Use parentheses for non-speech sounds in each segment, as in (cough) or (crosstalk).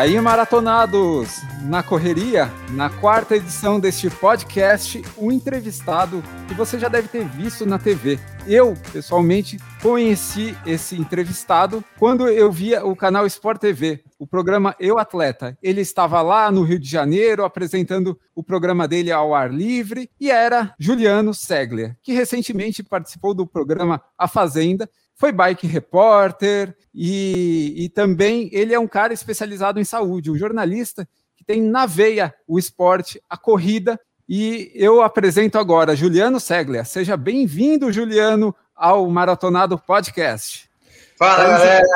Aí, maratonados, na correria, na quarta edição deste podcast, um entrevistado que você já deve ter visto na TV. Eu, pessoalmente, conheci esse entrevistado quando eu via o canal Sport TV, o programa Eu Atleta. Ele estava lá no Rio de Janeiro apresentando o programa dele ao ar livre e era Juliano Segler, que recentemente participou do programa A Fazenda foi bike repórter e, e também ele é um cara especializado em saúde, um jornalista que tem na veia o esporte, a corrida. E eu apresento agora Juliano Seglia. Seja bem-vindo, Juliano, ao Maratonado Podcast. Fala, galera!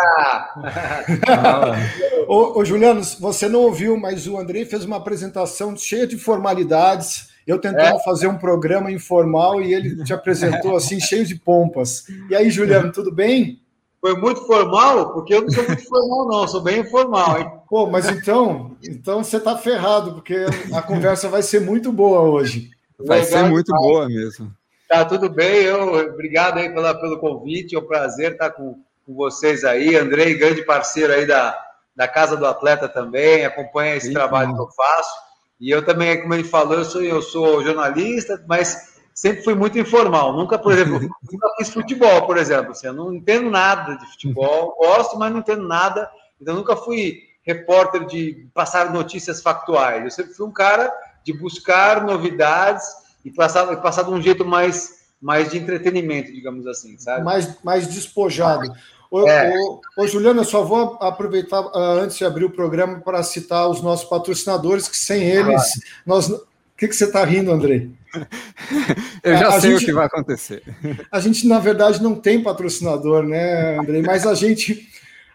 ô, ô, Juliano, você não ouviu, mas o Andrei fez uma apresentação cheia de formalidades eu tentando é. fazer um programa informal e ele te apresentou (laughs) assim, cheio de pompas. E aí, Juliano, tudo bem? Foi muito formal, porque eu não sou muito formal, não, sou bem informal, hein? Pô, mas então, então você tá ferrado, porque a conversa vai ser muito boa hoje. Vai Legal, ser muito boa mesmo. Tá tudo bem, eu obrigado aí pela, pelo convite, é um prazer estar com, com vocês aí. Andrei, grande parceiro aí da, da Casa do Atleta também, acompanha esse Sim, trabalho que eu faço. E eu também, como ele falou, eu sou, eu sou jornalista, mas sempre fui muito informal. Nunca, por exemplo, (laughs) nunca fiz futebol, por exemplo. Assim, eu não entendo nada de futebol, (laughs) gosto, mas não entendo nada. Então, nunca fui repórter de passar notícias factuais. Eu sempre fui um cara de buscar novidades e passar, passar de um jeito mais, mais de entretenimento, digamos assim, sabe? Mais, mais despojado. Ô, é. ô, ô, Juliano, eu só vou aproveitar uh, antes de abrir o programa para citar os nossos patrocinadores, que sem eles, ah. nós. O que, que você está rindo, Andrei? (laughs) eu já a, sei gente, o que vai acontecer. (laughs) A gente, na verdade, não tem patrocinador, né, Andrei? Mas a gente.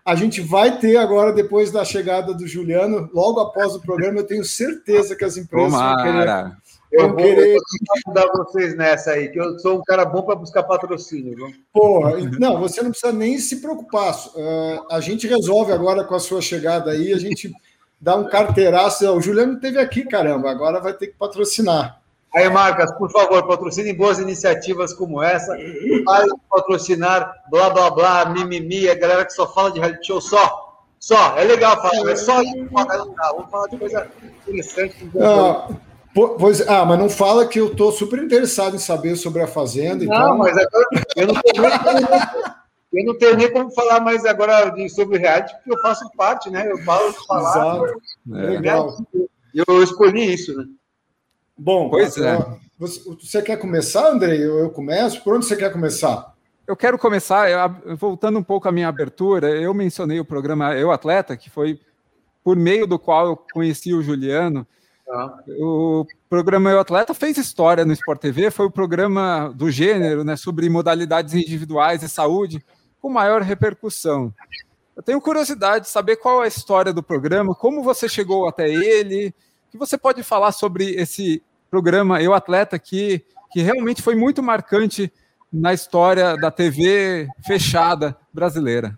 A gente vai ter agora, depois da chegada do Juliano, logo após o programa, eu tenho certeza que as empresas Tomara. vão querer eu vou querer ajudar vocês nessa aí, que eu sou um cara bom para buscar patrocínio. Viu? Porra, não, você não precisa nem se preocupar. Uh, a gente resolve agora com a sua chegada aí, a gente dá um carteiraço. O Juliano teve aqui, caramba, agora vai ter que patrocinar. Aí, Marcas, por favor, patrocinem boas iniciativas como essa. Para patrocinar blá blá blá, mimimi, a galera que só fala de reality show só. Só, é legal falar, é só Vamos falar de coisa interessante. Ah, Pois, ah, mas não fala que eu estou super interessado em saber sobre a Fazenda. Não, então... mas agora eu não tenho nem como, eu não tenho nem como falar mais agora de, sobre reality, porque eu faço parte, né? Eu falo de falar. Exato. É. Legal. Eu escolhi isso, né? Bom, pois é. Você, você quer começar, Andrei? Eu, eu começo? Por onde você quer começar? Eu quero começar, voltando um pouco à minha abertura, eu mencionei o programa Eu Atleta, que foi por meio do qual eu conheci o Juliano. O programa Eu Atleta fez história no Sport TV, foi o programa do gênero, né, sobre modalidades individuais e saúde, com maior repercussão. Eu tenho curiosidade de saber qual é a história do programa, como você chegou até ele, que você pode falar sobre esse programa Eu Atleta que, que realmente foi muito marcante na história da TV fechada brasileira.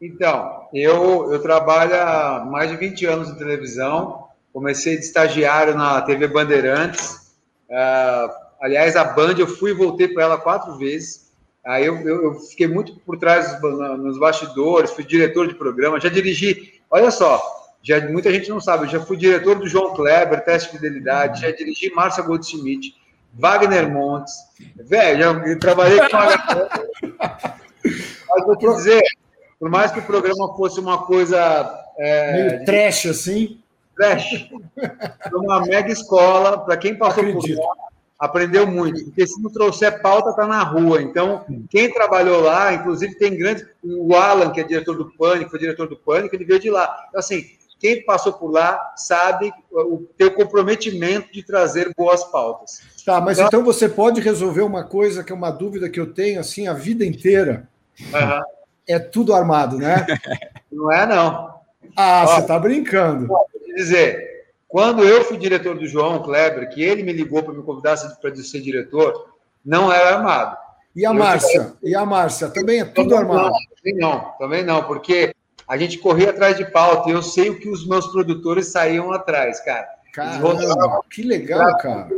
Então, eu, eu trabalho há mais de 20 anos em televisão, Comecei de estagiário na TV Bandeirantes. Uh, aliás, a Band eu fui e voltei para ela quatro vezes. Aí eu, eu, eu, fiquei muito por trás nos bastidores, fui diretor de programa, já dirigi. Olha só, já muita gente não sabe, já fui diretor do João Kleber, teste de fidelidade, já dirigi Márcia Goldschmidt, Wagner Montes. Velho, já trabalhei com a Mas vou te dizer, por mais que o programa fosse uma coisa. É, Meio trash assim. Flash. Foi uma mega escola, para quem passou Acredito. por lá, aprendeu muito. Porque se não trouxer pauta, está na rua. Então, quem trabalhou lá, inclusive tem grandes. O Alan, que é diretor do Pânico, foi diretor do Pânico, ele veio de lá. Então, assim, quem passou por lá sabe o teu comprometimento de trazer boas pautas. Tá, mas então, então você pode resolver uma coisa que é uma dúvida que eu tenho assim a vida inteira. É tudo armado, né? (laughs) Não é, não. Ah, Ó, você está brincando dizer, quando eu fui diretor do João Kleber, que ele me ligou para me convidar para ser diretor, não era armado. E a Márcia? E a Márcia? Também é tudo armado? Não, também não, também não, porque a gente corria atrás de pauta e eu sei o que os meus produtores saíam atrás, cara. Caramba, que legal, cara.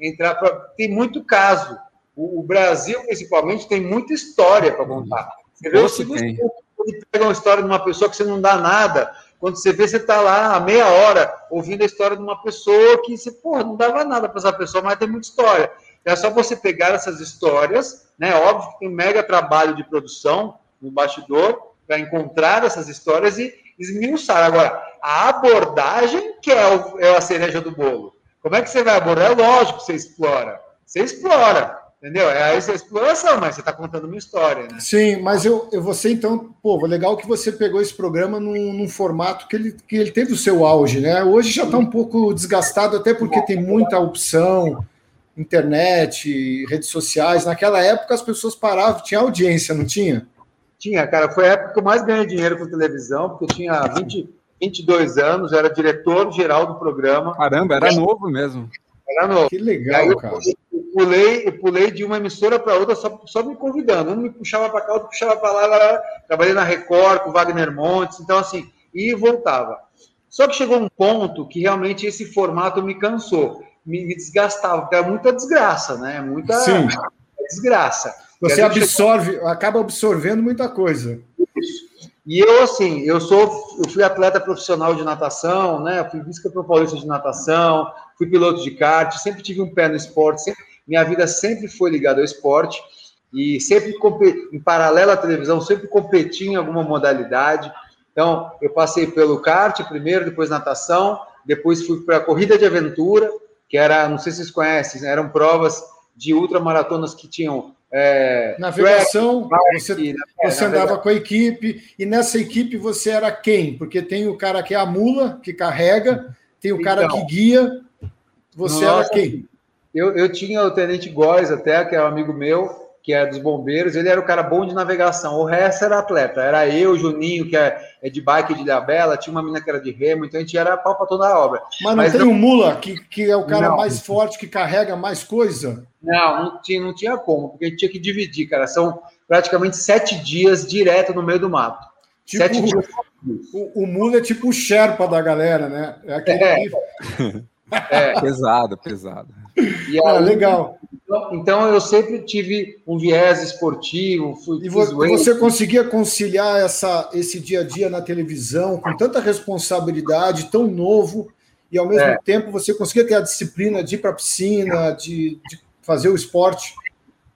Entrar pra... Tem muito caso. O, o, Brasil, principalmente, tem muita história para contar. Você vê o seguinte, pega uma história de uma pessoa que você não dá nada, Quando você vê, você está lá há meia hora ouvindo a história de uma pessoa que você, porra, não dava nada para essa pessoa, mas tem muita história. É só você pegar essas histórias, né? Óbvio que tem um mega trabalho de produção no bastidor para encontrar essas histórias e esmiuçar. Agora, a abordagem que é, o, é a cereja do bolo. Como é que você vai abordar? É lógico que você explora. Você explora. Entendeu? É essa exploração, mas você está contando uma história, né? Sim, mas eu, eu você então, pô, legal que você pegou esse programa num, num, formato que ele, que ele teve o seu auge, né? Hoje já está um pouco desgastado, até porque tem muita opção, internet, redes sociais. Naquela época as pessoas paravam, tinha audiência, não tinha? Tinha, cara. Foi a época que eu mais ganhei dinheiro com televisão, porque eu tinha 20, 22 anos, era diretor geral do programa. Caramba, era novo mesmo. Era novo. Que legal, cara pulei, eu pulei de uma emissora para outra só, só me convidando. Um me puxava para cá, outro puxava para lá, lá, Trabalhei na Record com Wagner Montes, então assim, e voltava. Só que chegou um ponto que realmente esse formato me cansou, me, me desgastava, porque era muita desgraça, né? Muita Sim. desgraça. Você absorve, chegou... acaba absorvendo muita coisa. Isso. E eu, assim, eu sou, eu fui atleta profissional de natação, né? Fui vice-campeão paulista de natação, fui piloto de kart, sempre tive um pé no esporte, sempre, minha vida sempre foi ligada ao esporte e sempre em paralelo à televisão, sempre competi em alguma modalidade. Então, eu passei pelo kart primeiro, depois natação, depois fui para a corrida de aventura, que era, não sei se vocês conhecem, eram provas de ultramaratonas que tinham é, navegação, track, você, né? você andava com a equipe, e nessa equipe você era quem? Porque tem o cara que é a mula, que carrega, tem o cara então, que guia, você nossa, era quem? Eu, eu tinha o Tenente Góes até, que é um amigo meu, que é dos bombeiros, ele era o cara bom de navegação, o resto era atleta, era eu, Juninho, que é, é de bike de Ilhabela, tinha uma mina que era de remo, então a gente era pau para toda a obra. Mas não Mas tem o um Mula, que, que é o cara não. mais forte, que carrega mais coisa? Não, não tinha, não tinha como, porque a gente tinha que dividir, cara, são praticamente sete dias direto no meio do mato. Tipo, sete dias. O, o Mula é tipo o Sherpa da galera, né? É aquele é. É. (laughs) Pesado, pesado. E aí, ah, legal. Então, então, eu sempre tive um viés esportivo. Fui, e você conseguia conciliar essa, esse dia a dia na televisão com tanta responsabilidade, tão novo, e ao mesmo é. tempo você conseguia ter a disciplina de ir para a piscina, de, de fazer o esporte?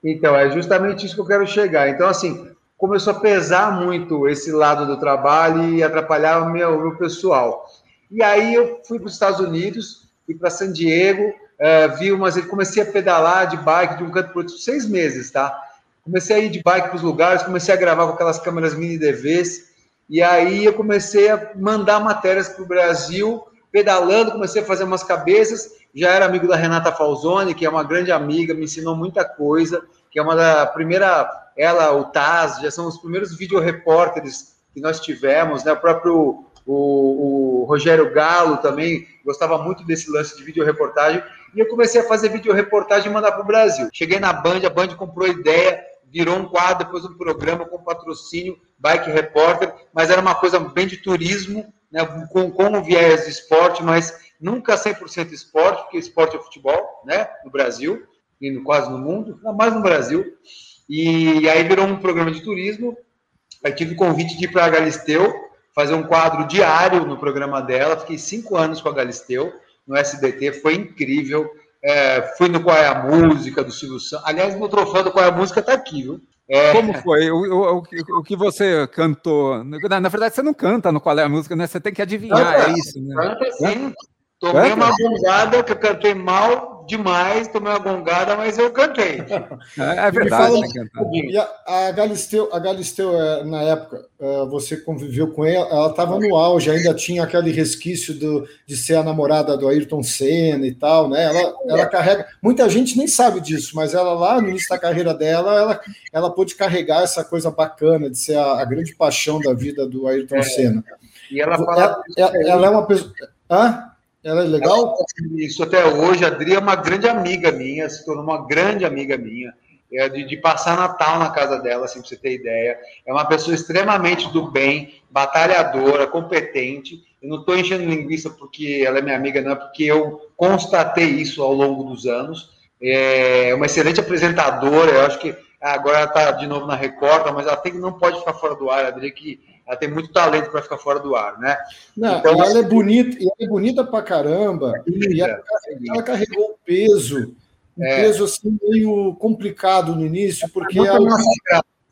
Então, é justamente isso que eu quero chegar. Então, assim, começou a pesar muito esse lado do trabalho e atrapalhar o meu, o meu pessoal. E aí eu fui para os Estados Unidos, fui para San Diego, uh, vi umas. Comecei a pedalar de bike de um canto para outro, seis meses, tá? Comecei a ir de bike para os lugares, comecei a gravar com aquelas câmeras mini DVs, e aí eu comecei a mandar matérias para o Brasil, pedalando, comecei a fazer umas cabeças. Já era amigo da Renata Falzoni, que é uma grande amiga, me ensinou muita coisa, que é uma da primeira, ela, o Taz, já são os primeiros videorepórteres que nós tivemos, né? O próprio o, Rogério Galo também gostava muito desse lance de videoreportagem, e eu comecei a fazer videoreportagem e mandar para o Brasil. Cheguei na Band, a Band comprou ideia, virou um quadro, depois um programa com patrocínio, Bike Repórter, mas era uma coisa bem de turismo, né, com, com viés de esporte, mas nunca 100% esporte, porque esporte é futebol, né, no Brasil, e no, quase no mundo, mais no Brasil. E aí virou um programa de turismo, aí tive o convite de ir para a Galisteu, fazer um quadro diário no programa dela. Fiquei cinco anos com a Galisteu no SBT, foi incrível. É, fui no Qual é a Música do Silvio Santos. Aliás, meu troféu do Qual é a Música está aqui, viu? É... Como foi? O, o, o, que você cantou? Na, verdade, você não canta no Qual é a Música, né? Você tem que adivinhar, canta, é isso, né? Canta sim. Tomei canta? uma bongada que eu cantei mal demais, tomei uma gongada, mas eu cantei. (laughs) É, é verdade. Fala, e a, a, Galisteu, a Galisteu, é, na época, é, você conviveu com ela, ela estava no auge, ainda tinha aquele resquício do, de ser a namorada do Ayrton Senna e tal, né? Ela, ela carrega. Muita gente nem sabe disso, mas ela lá no início da carreira dela, ela, ela pôde carregar essa coisa bacana de ser a, a grande paixão da vida do Ayrton é. Senna. E ela fala. Ela, ela é uma pessoa. Hã? Ela é legal? Isso até hoje. A Adri é uma grande amiga minha, se tornou uma grande amiga minha. É de, de, passar Natal na casa dela, assim, pra você ter ideia. É uma pessoa extremamente do bem, batalhadora, competente. Eu não estou enchendo linguiça porque ela é minha amiga, não, é porque eu constatei isso ao longo dos anos. É uma excelente apresentadora, eu acho que agora ela está de novo na Record, mas ela tem, não pode ficar fora do ar. Ela diria que ela tem muito talento para ficar fora do ar, né? Não, então, ela é bonita, e ela é bonita pra caramba. e ela, ela, carregou o peso, um é. peso assim meio complicado no início, porque ela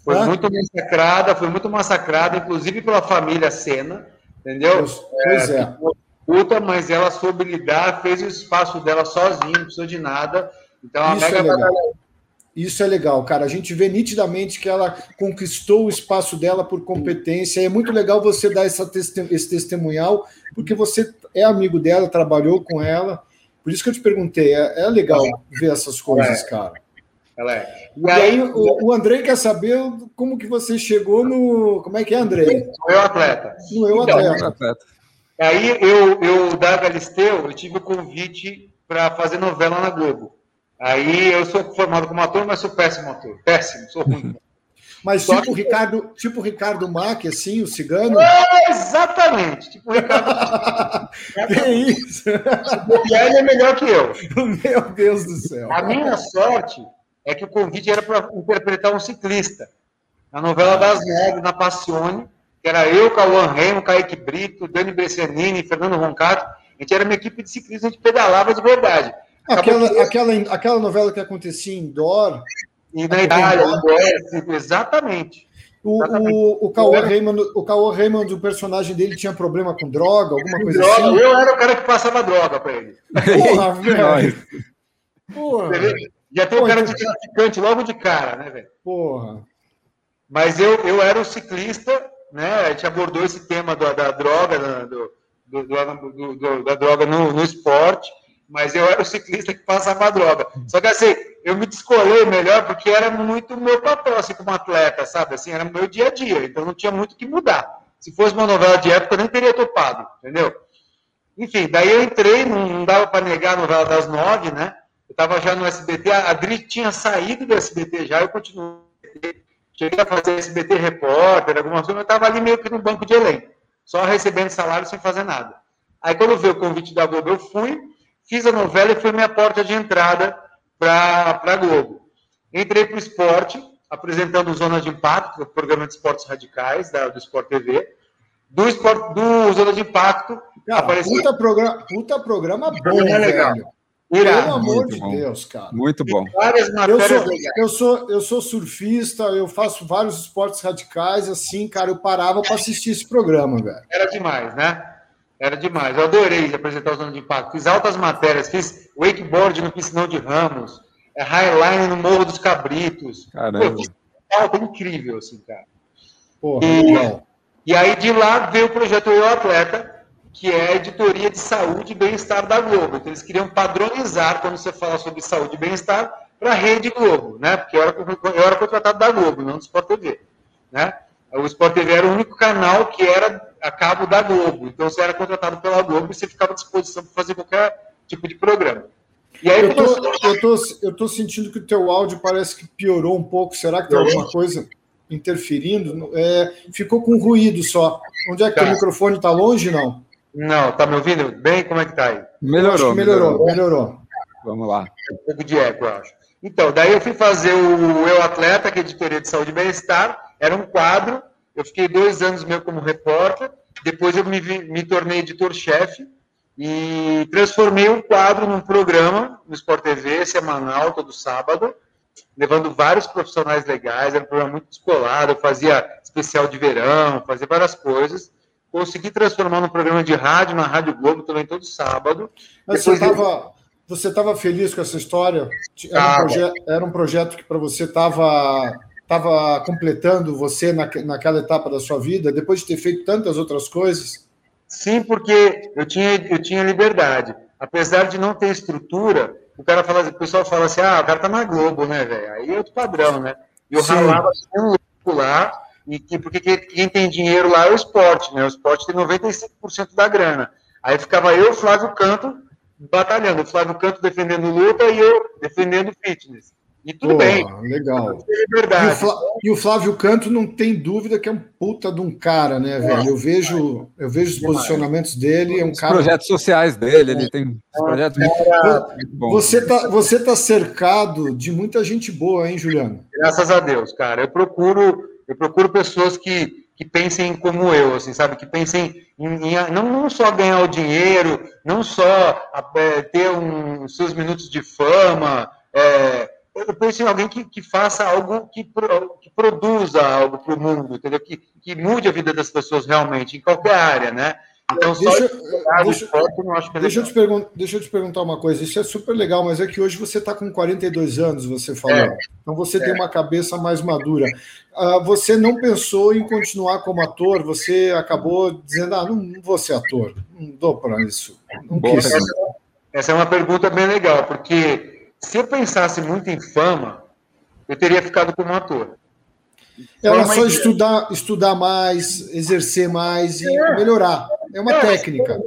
foi Hã? muito massacrada, foi muito massacrada, inclusive pela família Senna, entendeu? Pois é. é. Puta, mas ela soube lidar, fez o espaço dela sozinha, não precisou de nada. Então, a Isso Mega é. Isso é legal, cara. A gente vê nitidamente que ela conquistou o espaço dela por competência. É muito legal você dar essa esse testemunhal, porque você é amigo dela, trabalhou com ela. Por isso que eu te perguntei. É, é legal ver essas coisas, é. cara. Ela é. E, e aí, o, o Andrei quer saber como que você chegou no. Como é que é, Andrei? No Eu Atleta. No Eu então, Atleta. Aí eu, eu da Galisteu, eu tive o convite para fazer novela na Globo. Aí eu sou formado como ator, mas sou péssimo ator. Péssimo, sou ruim. (laughs) Mas Só tipo o Ricardo, tipo Ricardo Mack, assim, o cigano? É, exatamente, tipo o Ricardo. (laughs) que isso? E ele é melhor que eu. (laughs) Meu Deus do céu. A minha sorte é que o convite era para interpretar um ciclista. Na novela das Nove, na Passione, que era eu, Cauã Remo, Kaique Brito, Dani Bressanini, Fernando Roncato. A gente era uma equipe de ciclistas, a gente pedalava de verdade. Aquela, que... aquela, aquela novela que acontecia em Dor. E na Itália, exatamente. O, o, o Cauã Raymond, o Cauã Raymond, o personagem dele tinha problema com droga, alguma coisa droga. assim? Eu era o cara que passava droga para ele. Porra, (laughs) velho. Porra. Já tem o cara de traficante logo de cara, né, velho? Porra. Mas eu, eu era o ciclista, né? A gente abordou esse tema da, da droga, do, do, do, do, da droga no, no esporte mas eu era o ciclista que passava a droga. Só que assim, eu me descolei melhor porque era muito meu papel, assim, como atleta, sabe? Assim, era meu dia a dia, então não tinha muito o que mudar. Se fosse uma novela de época, eu nem teria topado, entendeu? Enfim, daí eu entrei, não, dava para negar a novela das nove, né? Eu estava já no SBT, a Adri tinha saído do SBT já, eu continuei. Cheguei a fazer SBT repórter, algumas coisas, eu estava ali meio que no banco de elenco, só recebendo salário sem fazer nada. Aí quando veio o convite da Globo, eu fui, Fiz a novela e foi minha porta de entrada para a Globo. Entrei para o esporte, apresentando Zona de Impacto, o programa de esportes radicais da, do Sport TV. Do, Sport, do Zona de Impacto. Cara, apareceu... puta, programa, puta programa bom, é legal. Velho. Pelo amor de bom. Deus, cara. Muito bom. Eu sou, eu, sou, eu sou surfista, eu faço vários esportes radicais, assim, cara, eu parava para assistir esse programa, velho. Era demais, né? Era demais. Eu adorei apresentar o Zona de Impacto. Fiz altas matérias, fiz wakeboard no Piscinão de Ramos, é, Highline no Morro dos Cabritos. Caramba. Pô, incrível, assim, cara. Porra, e, e aí de lá veio o projeto Eu Atleta, que é a editoria de saúde e bem-estar da Globo. Então, eles queriam padronizar, quando você fala sobre saúde e bem-estar, para a rede Globo, né? Porque eu era, eu era contratado da Globo, não do Sport TV. Né? O Sport TV era o único canal que era a cabo da Globo. Então você era contratado pela Globo e você ficava à disposição para fazer qualquer tipo de programa. E aí, eu, tô, eu, tô, eu tô sentindo que o teu áudio parece que piorou um pouco. Será que tem alguma coisa interferindo? É, ficou com ruído só. Onde é que tá. o microfone está longe, não? Não, tá me ouvindo bem? Como é que tá aí? Melhorou, melhorou, melhorou, melhorou. Vamos lá. Um pouco de eco, eu acho. Então, daí eu fui fazer o Eu Atleta, que é editoria de saúde e bem-estar. Era um quadro eu fiquei dois anos meu como repórter, depois eu me, me tornei editor-chefe e transformei um quadro num programa no Sport TV, semanal, todo sábado, levando vários profissionais legais, era um programa muito escolar, eu fazia especial de verão, fazia várias coisas. Consegui transformar num programa de rádio, na Rádio Globo, também todo sábado. Mas Depois você estava feliz com essa história? Era, um, proje era um projeto que para você estava estava completando você na, naquela etapa da sua vida, depois de ter feito tantas outras coisas? Sim, porque eu tinha, eu tinha liberdade. Apesar de não ter estrutura, o cara fala, o pessoal fala assim, ah, o cara tá na Globo, né, velho? Aí é outro padrão, né? E eu Sim. ralava assim, um louco lá, e que, porque quem tem dinheiro lá é o esporte, né? O esporte tem 95% da grana. Aí ficava eu, Flávio Canto, batalhando. O Flávio Canto defendendo luta e eu defendendo fitness. E tudo Pô, bem. Legal. E o, e o, Flávio Canto não tem dúvida que é um puta de um cara, né, velho? Eu vejo, eu vejo os posicionamentos dele, é um cara. Os projetos sociais dele, ele tem projetos muito, bons. Você tá, você tá cercado de muita gente boa, hein, Juliano? Graças a Deus, cara. Eu procuro, eu procuro pessoas que, que pensem como eu, assim, sabe? Que pensem em, em não, não só ganhar o dinheiro, não só é, ter um, seus minutos de fama. Penso em alguém que, que faça algo que, que produza algo para o mundo, entendeu? Que, que mude a vida das pessoas realmente, em qualquer área, né? Então, deixa, deixa, esporte, eu não acho que é deixa, eu te pergun- deixa eu te perguntar uma coisa. Isso é super legal, mas é que hoje você está com 42 anos, você falou. É. Então você é. tem uma cabeça mais madura. Uh, você não pensou em continuar como ator? Você acabou dizendo: ah, não, vou ser ator, não dou para isso. Não quis. Essa, essa é uma pergunta bem legal, porque se eu pensasse muito em fama, eu teria ficado como ator. Era só estudar, estudar mais, exercer mais e é. melhorar. É uma é, técnica.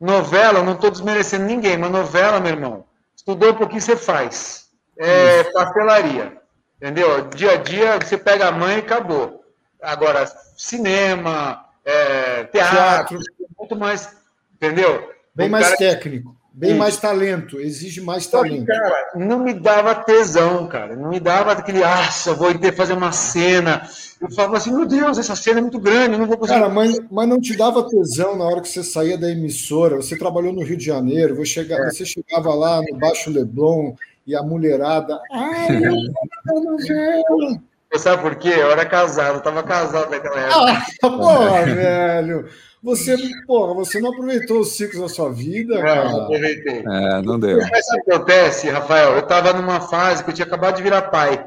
Novela, não estou desmerecendo ninguém, mas novela, meu irmão, estudou um pouquinho, você faz. É Isso. pastelaria. Entendeu? Dia a dia, você pega a mãe e acabou. Agora, cinema, é, teatro, teatro, muito mais. Entendeu? Bem mais cara... técnico. Bem mais talento, exige mais talento. Cara, não me dava tesão, cara. Não me dava aquele, ah, vou ter que fazer uma cena. Eu falava assim, meu Deus, essa cena é muito grande, não vou conseguir. Cara, mas, mas não te dava tesão na hora que você saía da emissora. Você trabalhou no Rio de Janeiro, você chegava, é. você chegava lá no Baixo Leblon e a mulherada. Ai, eu (laughs) novela. Você sabe por quê? Eu era casado, eu estava casado naquela época. (laughs) Ah, porra, velho. Você, porra, você não aproveitou os ciclos da sua vida, cara. Não, não aproveitei. É, não deu. Mas sabe o que acontece, Rafael? Eu estava numa fase que eu tinha acabado de virar pai.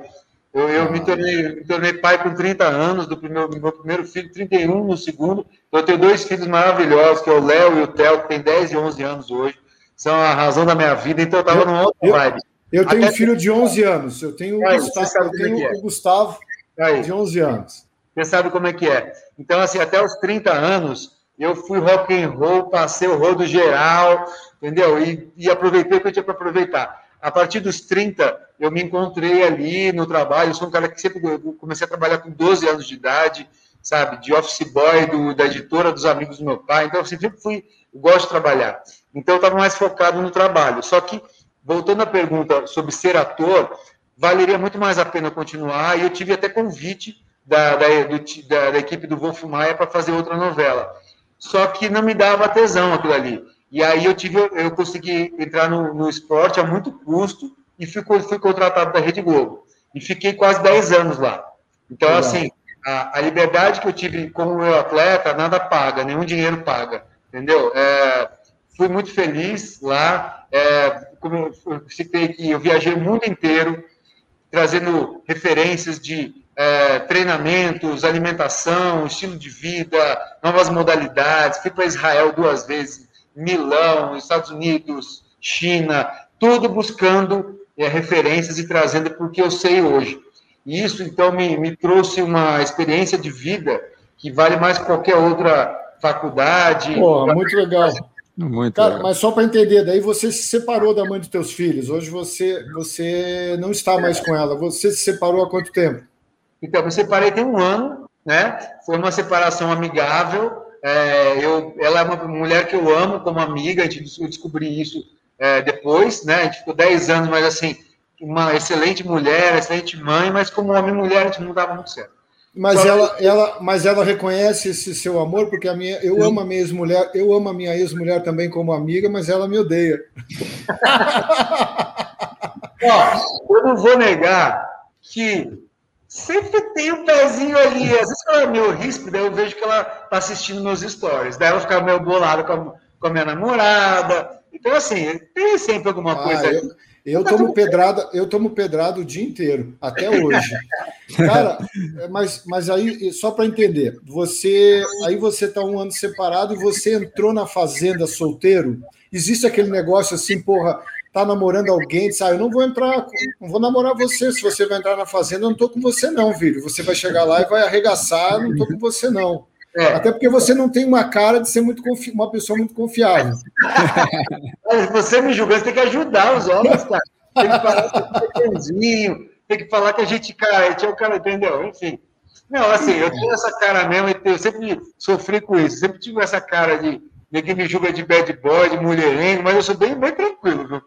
Eu, eu ah. me, tornei, me tornei pai com 30 anos, do primeiro, meu primeiro filho, 31 no segundo. Eu tenho dois filhos maravilhosos, que é o Léo e o Theo, que tem 10 e 11 anos hoje. São a razão da minha vida, então eu estava numa outra eu, vibe. Eu tenho Até um filho de 11 anos. Eu tenho, Aí, Gustavo, eu tenho é. o Gustavo Aí. de 11 anos. Você sabe como é que é. Então, assim, até os 30 anos, eu fui rock and roll, passei o rodo geral, entendeu? E, e aproveitei o que eu tinha para aproveitar. A partir dos 30, eu me encontrei ali no trabalho. Eu sou um cara que sempre comecei a trabalhar com 12 anos de idade, sabe? De office boy, do, da editora dos amigos do meu pai. Então, eu sempre fui, eu gosto de trabalhar. Então, eu estava mais focado no trabalho. Só que, voltando à pergunta sobre ser ator, valeria muito mais a pena continuar. E eu tive até convite da, da, do, da, da equipe do Wolf Maia para fazer outra novela só que não me dava tesão aquilo ali. E aí eu tive, eu consegui entrar no, no esporte a muito custo e fui, fui contratado da Rede Globo. E fiquei quase 10 anos lá. Então, Legal. assim, a, a, liberdade que eu tive como meu atleta, nada paga, nenhum dinheiro paga. Entendeu? É, fui muito feliz lá. É, como eu citei que eu viajei o mundo inteiro, trazendo referências de é, treinamentos, alimentação, estilo de vida, novas modalidades. Fui para Israel duas vezes, Milão, Estados Unidos, China, tudo buscando é, referências e trazendo porque eu sei hoje. E isso, então, me, me trouxe uma experiência de vida que vale mais que qualquer outra faculdade. Pô, muito legal. Muito Cara, legal. mas só para entender, daí você se separou da mãe dos teus filhos. Hoje você, você não está mais com ela. Você se separou há quanto tempo? Então, eu separei tem um ano, né? Foi uma separação amigável. É, eu, ela é uma mulher que eu amo como amiga, a gente, eu descobri isso é, depois, né? A gente ficou 10 anos, mas assim, uma excelente mulher, excelente mãe, mas como homem e mulher a gente não dava muito certo. Mas ela, ela, mas ela reconhece esse seu amor, porque a minha, eu Sim. amo a minha ex-mulher, eu amo a minha ex-mulher também como amiga, mas ela me odeia. (laughs) Ó, eu não vou negar que sempre tem um pezinho ali. Às vezes ela é meio ríspida, eu vejo que ela tá assistindo meus stories. Daí ela fica meio bolada com a, com a minha namorada. Então, assim, tem sempre alguma ah, coisa. Eu, eu tomo pedrada, eu tomo pedrada o dia inteiro, até hoje. (laughs) Cara, mas, mas aí, só para entender, você aí você está um ano separado e você entrou na fazenda solteiro. Existe aquele negócio assim, porra, tá namorando alguém, diz, ah, eu não vou entrar, não vou namorar você, se você vai entrar na fazenda, eu não tô com você não, filho. Você vai chegar lá e vai arregaçar, não tô com você não. É. Até porque você não tem uma cara de ser muito uma pessoa muito confiável. (laughs) Você me julgando, você tem que ajudar os homens, cara. tem que falar que é tem que falar que a gente, cara, tinha o cara, entendeu? Enfim. Não, assim, eu tenho essa cara mesmo, eu sempre sofri com isso, sempre tive essa cara de ninguém me julga de bad boy, de mulherengo, mas eu sou bem, bem tranquilo, viu?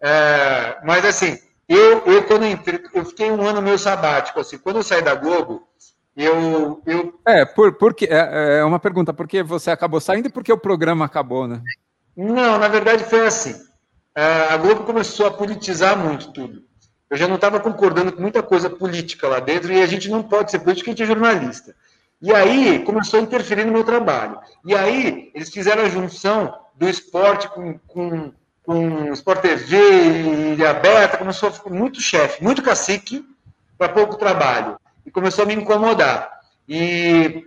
É, mas assim, eu, eu quando eu entrei, eu fiquei um ano meio sabático, assim, quando eu saí da Globo, eu. eu... É, por, porque, é, é uma pergunta, por que você acabou saindo e por que o programa acabou, né? Não, na verdade foi assim. É, a Globo começou a politizar muito tudo eu já não estava concordando com muita coisa política lá dentro, e a gente não pode ser político, a gente é jornalista. E aí começou a interferir no meu trabalho. E aí eles fizeram a junção do esporte com, com, com Sport TV e aberta, começou a ficar muito chefe, muito cacique para pouco trabalho. E começou a me incomodar. E,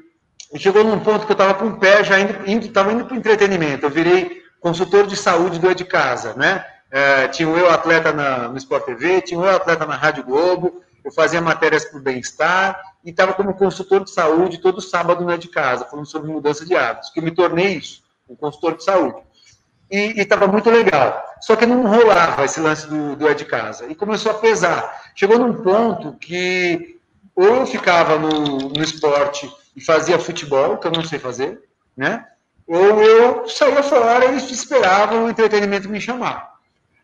chegou num ponto que eu estava com o pé já indo, estava indo, para o entretenimento. Eu virei consultor de saúde do de casa, né? É, tinha o Eu Atleta na, no Sport TV, tinha o Eu Atleta na Rádio Globo, eu fazia matérias para o bem-estar e estava como consultor de saúde todo sábado na de casa, falando sobre mudança de hábitos, que eu me tornei isso, um consultor de saúde. E estava muito legal. Só que não rolava esse lance do, do é de casa. E começou a pesar. Chegou num ponto que ou eu ficava no, no esporte e fazia futebol, que eu não sei fazer, né? Ou eu saía fora e esperava o entretenimento me chamar.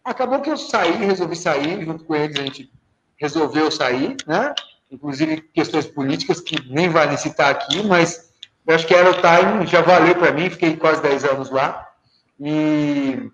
Acabou que eu saí, resolvi sair, junto com eles a gente resolveu sair, né? Inclusive questões políticas que nem vale citar aqui, mas eu acho que era o time, já valeu para mim, fiquei quase 10 anos lá. E,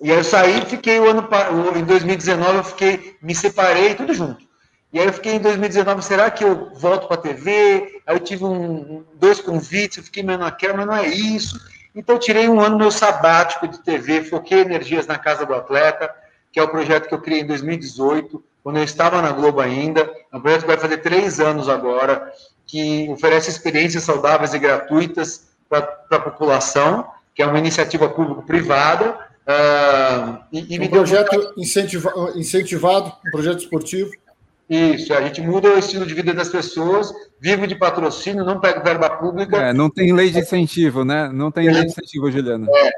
e aí eu saí, fiquei o ano em 2019 eu fiquei, me separei, tudo junto. E aí eu fiquei em 2019, será que eu volto para a TV? Aí eu tive um, dois convites, eu fiquei meio naquela, mas não é isso. Então, tirei um ano meu sabático de TV, foquei energias na Casa do Atleta, que é o projeto que eu criei em 2018, quando eu estava na Globo ainda. É um projeto que vai fazer três anos agora, que oferece experiências saudáveis e gratuitas para a população, que é uma iniciativa público-privada. Uh, e, e um projeto incentiva, incentivado, um projeto esportivo. Isso, a gente muda o estilo de vida das pessoas, vive de patrocínio, não pega verba pública. É, não tem lei de incentivo, né? Não tem lei de incentivo, Juliana. É.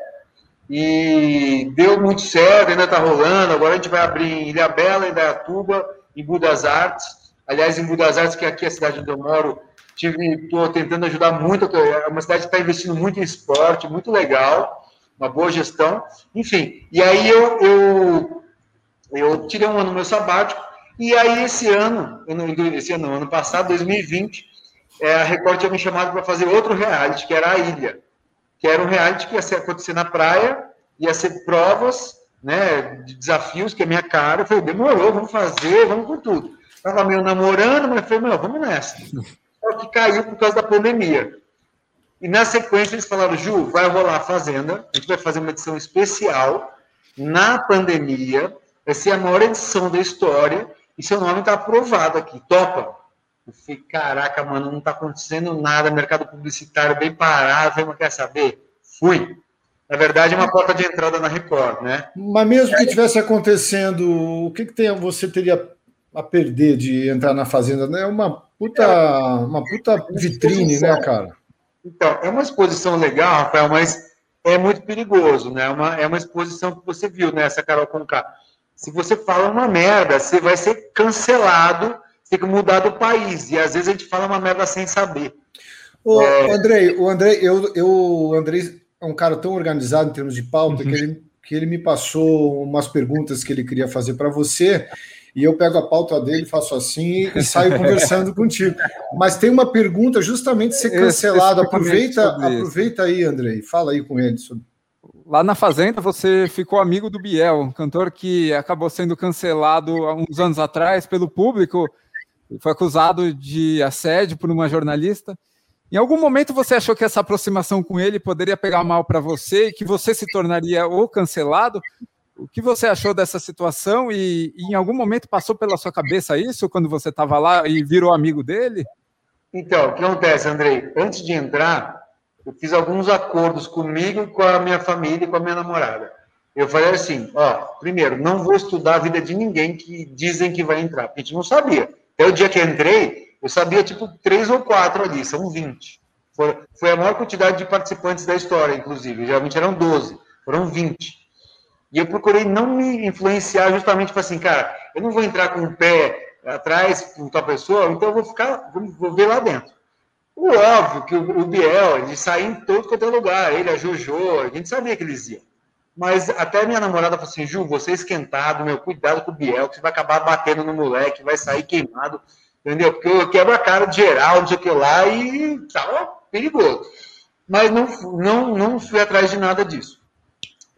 E deu muito certo, ainda está rolando. Agora a gente vai abrir em Ilha Bela, em Dayatuba, em Budas Artes. Aliás, em Budas Artes, que é aqui a cidade onde eu moro, estou tentando ajudar muito. É uma cidade que está investindo muito em esporte, muito legal, uma boa gestão. Enfim, e aí eu, eu, eu tirei um ano no meu sabático e aí, esse ano, esse ano, ano passado, 2020, é, a Record tinha me chamado para fazer outro reality, que era a Ilha. Que era um reality que ia acontecer na praia, ia ser provas, né, de desafios, que é minha cara. Eu falei, demorou, vamos fazer, vamos com tudo. Estava meio namorando, mas falei, não, vamos nessa. (laughs) Só que caiu por causa da pandemia. E na sequência eles falaram, Ju, vai rolar a Fazenda, a gente vai fazer uma edição especial na pandemia, vai ser a maior edição da história, e seu nome está aprovado aqui, topa. Eu falei, caraca, mano, não está acontecendo nada, mercado publicitário bem parado, não quer saber? Fui. Na verdade, é uma porta de entrada na Record, né? Mas mesmo que tivesse acontecendo, o que, que tem, você teria a perder de entrar na Fazenda? É uma puta, uma puta vitrine, né, cara? Então, é uma exposição legal, Rafael, mas é muito perigoso, né? É uma, é uma exposição que você viu, né? Essa Carol Conká. Se você fala uma merda, você vai ser cancelado, você tem que mudar do país. E às vezes a gente fala uma merda sem saber. O é... Andrei, o Andrei, eu, eu, o Andrei é um cara tão organizado em termos de pauta uhum. que, ele, que ele me passou umas perguntas que ele queria fazer para você e eu pego a pauta dele, faço assim e saio conversando (laughs) contigo. Mas tem uma pergunta justamente ser cancelado. Aproveita, aproveita aí, Andrei. Fala aí com ele sobre lá na Fazenda você ficou amigo do Biel, um cantor que acabou sendo cancelado há uns anos atrás pelo público, foi acusado de assédio por uma jornalista. Em algum momento você achou que essa aproximação com ele poderia pegar mal para você e que você se tornaria ou cancelado? O que você achou dessa situação e, e em algum momento passou pela sua cabeça isso quando você estava lá e virou amigo dele? Então, o que acontece, Andrei? Antes de entrar, eu fiz alguns acordos comigo, com a minha família e com a minha namorada. Eu falei assim, ó, primeiro, não vou estudar a vida de ninguém que dizem que vai entrar, porque a gente não sabia. Até o dia que entrei, eu sabia, tipo, três ou quatro ali, são 20. Foi, a maior quantidade de participantes da história, inclusive. Geralmente eram 12, foram 20. E eu procurei não me influenciar justamente para assim, cara, eu não vou entrar com o pé atrás com tal pessoa, então eu vou ficar, vou, vou ver lá dentro. O óbvio que o, o Biel, ele sai em todo quanto é lugar, ele, a Jojo, a gente sabia que eles iam. Mas até minha namorada falou assim, Ju, você é esquentado, meu, cuidado com o Biel, que você vai acabar batendo no moleque, vai sair queimado, entendeu? Porque eu quebro a cara de geral, não sei o que lá, e tava perigoso. Mas não, não, não fui atrás de nada disso.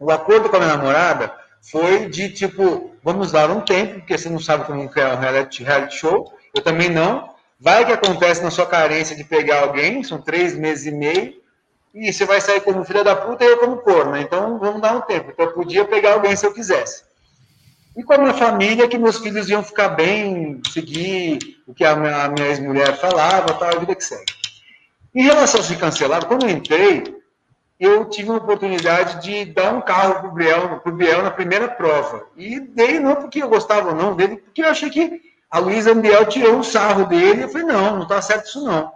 O acordo com a minha namorada foi de tipo, vamos dar um tempo, porque você não sabe como é um reality, reality show, eu também não. Vai que acontece na sua carência de pegar alguém, são três meses e meio, e você vai sair como filha da puta e eu como corno, né? então vamos dar um tempo. Então eu podia pegar alguém se eu quisesse. E com a minha família, que meus filhos iam ficar bem, seguir o que a minha, minha ex-mulher falava, tal, a vida que segue. Em relação a se cancelar, quando eu entrei, eu tive a oportunidade de dar um carro para o Biel, Biel na primeira prova. E dei não porque eu gostava ou não dele, porque eu achei que a Luísa Biel tirou um sarro dele. Eu falei, não, não está certo isso não.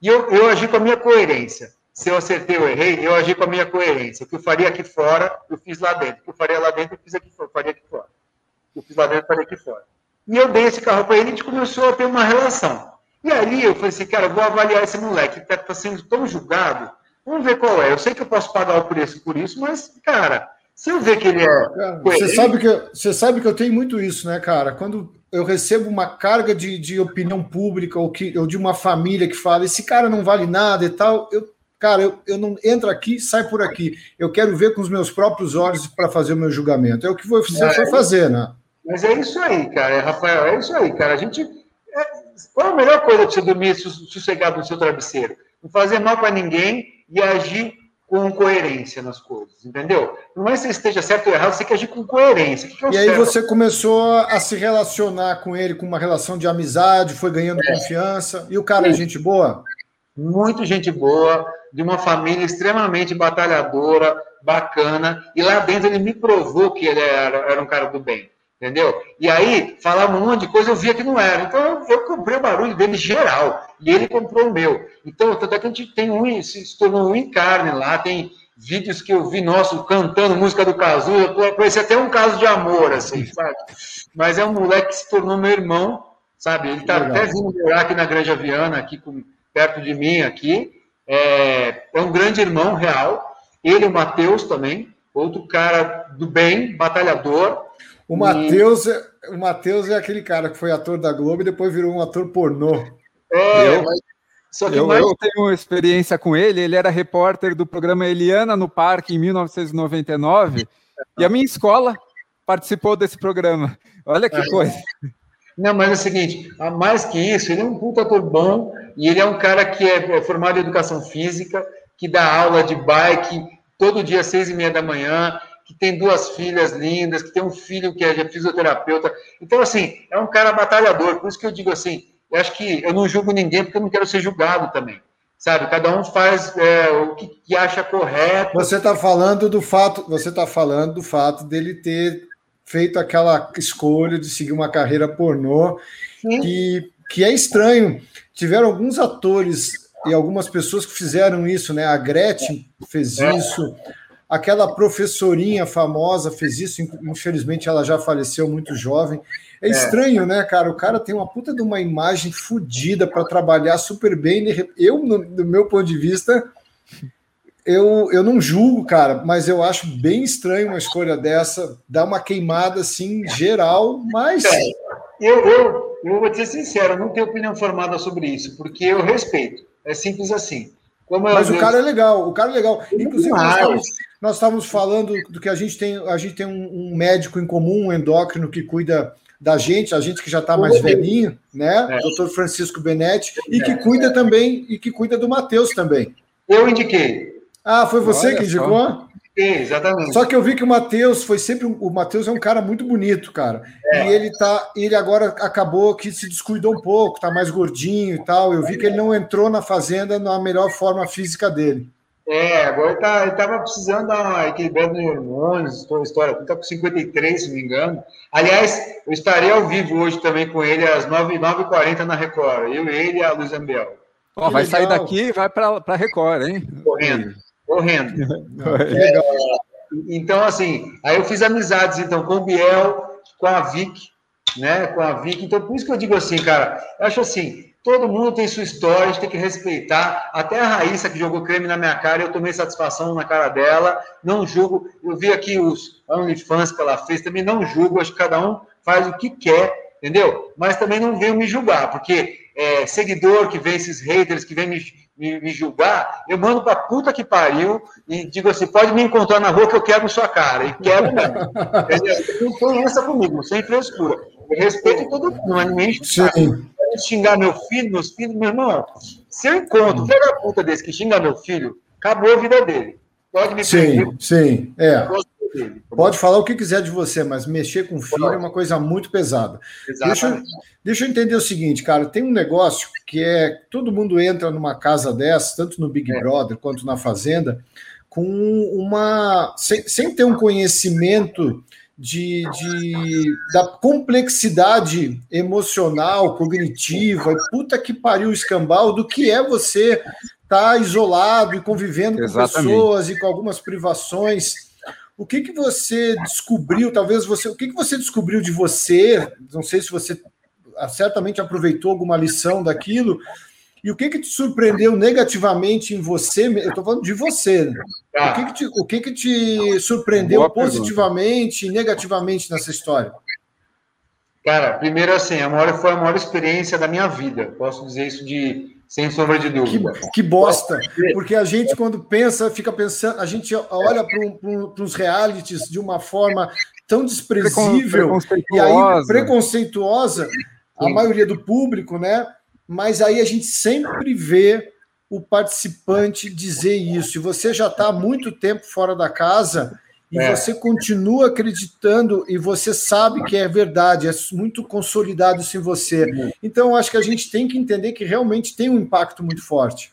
E eu, eu agi com a minha coerência. Se eu acertei ou errei, eu agi com a minha coerência. O que eu faria aqui fora, eu fiz lá dentro. O que eu faria lá dentro, eu fiz aqui fora, faria aqui fora. O que eu fiz lá dentro, eu faria aqui fora. E eu dei esse carro para ele e a gente começou a ter uma relação. E aí eu falei assim, cara, vou avaliar esse moleque, que está sendo tão julgado, Vamos ver qual é. Eu sei que eu posso pagar o preço por isso, mas, cara, se eu ver que ele é. Cara, você, sabe que eu, você sabe que eu tenho muito isso, né, cara? Quando eu recebo uma carga de, de opinião pública ou, que, ou de uma família que fala esse cara não vale nada e tal, eu, cara, eu, eu não entro aqui, sai por aqui. Eu quero ver com os meus próprios olhos para fazer o meu julgamento. É o que você é, foi fazer, né? Mas é isso aí, cara, Rafael, é isso aí, cara. A gente. É, qual a melhor coisa de você dormir sossegado no seu travesseiro? Não fazer mal para ninguém e agir com coerência nas coisas, entendeu? Não é se esteja certo ou errado, você tem que agir com coerência. Que que é e aí certo? você começou a se relacionar com ele com uma relação de amizade, foi ganhando é. confiança, e o cara Sim. é gente boa? Muito gente boa, de uma família extremamente batalhadora, bacana, e lá dentro ele me provou que ele era, era um cara do bem entendeu? E aí, falava um monte de coisa, eu via que não era. Então, eu comprei o barulho dele geral, e ele comprou o meu. Então, tanto é que a gente tem um, se tornou um em carne lá, tem vídeos que eu vi nosso cantando música do Cazuza, parecia até um caso de amor, assim, sabe? Mas é um moleque que se tornou meu irmão, sabe? Ele tá até vindo morar aqui na Granja Viana, aqui com, perto de mim, aqui. É, é um grande irmão real. Ele, o Matheus também, outro cara do bem, batalhador, o Matheus, e... É, o Matheus é aquele cara que foi ator da Globo e depois virou um ator pornô. É, eu, mas... eu, mais... eu tenho experiência com ele, ele era repórter do programa Eliana no Parque em 1999, e a minha escola participou desse programa. Olha que é. coisa. Não, mas é o seguinte, mais que isso, ele é um puta ator bom, e ele é um cara que é, é formado em educação física, que dá aula de bike todo dia às seis e meia da manhã, que tem duas filhas lindas, que tem um filho que é fisioterapeuta. Então, assim, é um cara batalhador. Por isso que eu digo assim, eu acho que eu não julgo ninguém porque eu não quero ser julgado também. Sabe, cada um faz é, o que, que, acha correto. Você está falando do fato, você está falando do fato dele ter feito aquela escolha de seguir uma carreira pornô, que, que é estranho. Tiveram alguns atores e algumas pessoas que fizeram isso, né? A Gretchen fez é. Aquela professorinha famosa fez isso, infelizmente ela já faleceu muito jovem. É, é. estranho, né, cara? O cara tem uma puta de uma imagem fodida para trabalhar super bem. Eu, no, do meu ponto de vista, eu, eu não julgo, cara, mas eu acho bem estranho uma escolha dessa, dar uma queimada assim, geral, mas. É, eu, eu, eu vou te ser sincero, não tenho opinião formada sobre isso, porque eu respeito. É simples assim. mas o cara é legal, o cara é legal. Inclusive, nós nós estávamos falando do que a gente tem, a gente tem um, um médico em comum, um endócrino que cuida da gente, a gente que já está mais velhinho, né? É. Doutor Francisco Benetti, e que cuida também, e que cuida do Matheus também. Eu indiquei. Ah, foi você Olha que indicou? Sim, exatamente. Só que eu vi que o Matheus foi sempre. O Matheus é um cara muito bonito, cara. É. E ele tá. Ele agora acabou que se descuidou um pouco, tá mais gordinho e tal. Eu vi que ele não entrou na fazenda na melhor forma física dele. É, agora ele, tá, ele tava precisando dar uma equilibrada em hormônios, toda a história. Ele tá com 53, se não me engano. Aliás, eu estarei ao vivo hoje também com ele às 9h40 na Record. Eu, ele e a Luiz Ambiel. Oh, vai legal. sair daqui e vai para Record, hein? Correndo, correndo. (laughs) legal. Então, assim, aí eu fiz amizades, então, com o Biel, com a Vic, né, com a Vic. Então, por isso que eu digo assim, cara, eu acho assim, todo mundo tem sua história, a gente tem que respeitar. Até a Raíssa, que jogou creme na minha cara, eu tomei satisfação na cara dela, não julgo. Eu vi aqui os OnlyFans que ela fez, também não julgo, acho que cada um faz o que quer, entendeu? Mas também não venho me julgar, porque é, seguidor que vem, esses haters que vem me, me, me julgar, eu mando pra puta que pariu e digo assim: pode me encontrar na rua que eu quebro sua cara. E quebro mesmo. não tem essa comigo, sem frescura. Eu respeito todo mundo, mas xingar meu filho, meus filhos, meu irmão. Se eu encontro um puta desse que xinga meu filho, acabou a vida dele. Pode me Sim, sim, é. Pode falar o que quiser de você, mas mexer com filho é uma coisa muito pesada. Deixa eu, deixa eu, entender o seguinte, cara. Tem um negócio que é todo mundo entra numa casa dessa, tanto no Big é. Brother quanto na Fazenda, com uma sem, sem ter um conhecimento de, de, da complexidade emocional, cognitiva, puta que pariu escambau do que é você estar tá isolado e convivendo Exatamente. com pessoas e com algumas privações o que, que você descobriu? Talvez você. O que, que você descobriu de você? Não sei se você certamente aproveitou alguma lição daquilo. E o que, que te surpreendeu negativamente em você? Eu estou falando de você. Ah. O, que, que, te, o que, que te surpreendeu positivamente pergunta. e negativamente nessa história? Cara, primeiro assim, a maior, foi a maior experiência da minha vida. Posso dizer isso de sem sombra de dúvida. Que, que, bosta! Porque a gente, quando pensa, fica pensando, a gente olha para os realities de uma forma tão desprezível e aí preconceituosa, a maioria do público, né? Mas aí a gente sempre vê o participante dizer isso. E você já está há muito tempo fora da casa e é. você continua acreditando e você sabe que é verdade, é muito consolidado isso em você. Então, acho que a gente tem que entender que realmente tem um impacto muito forte.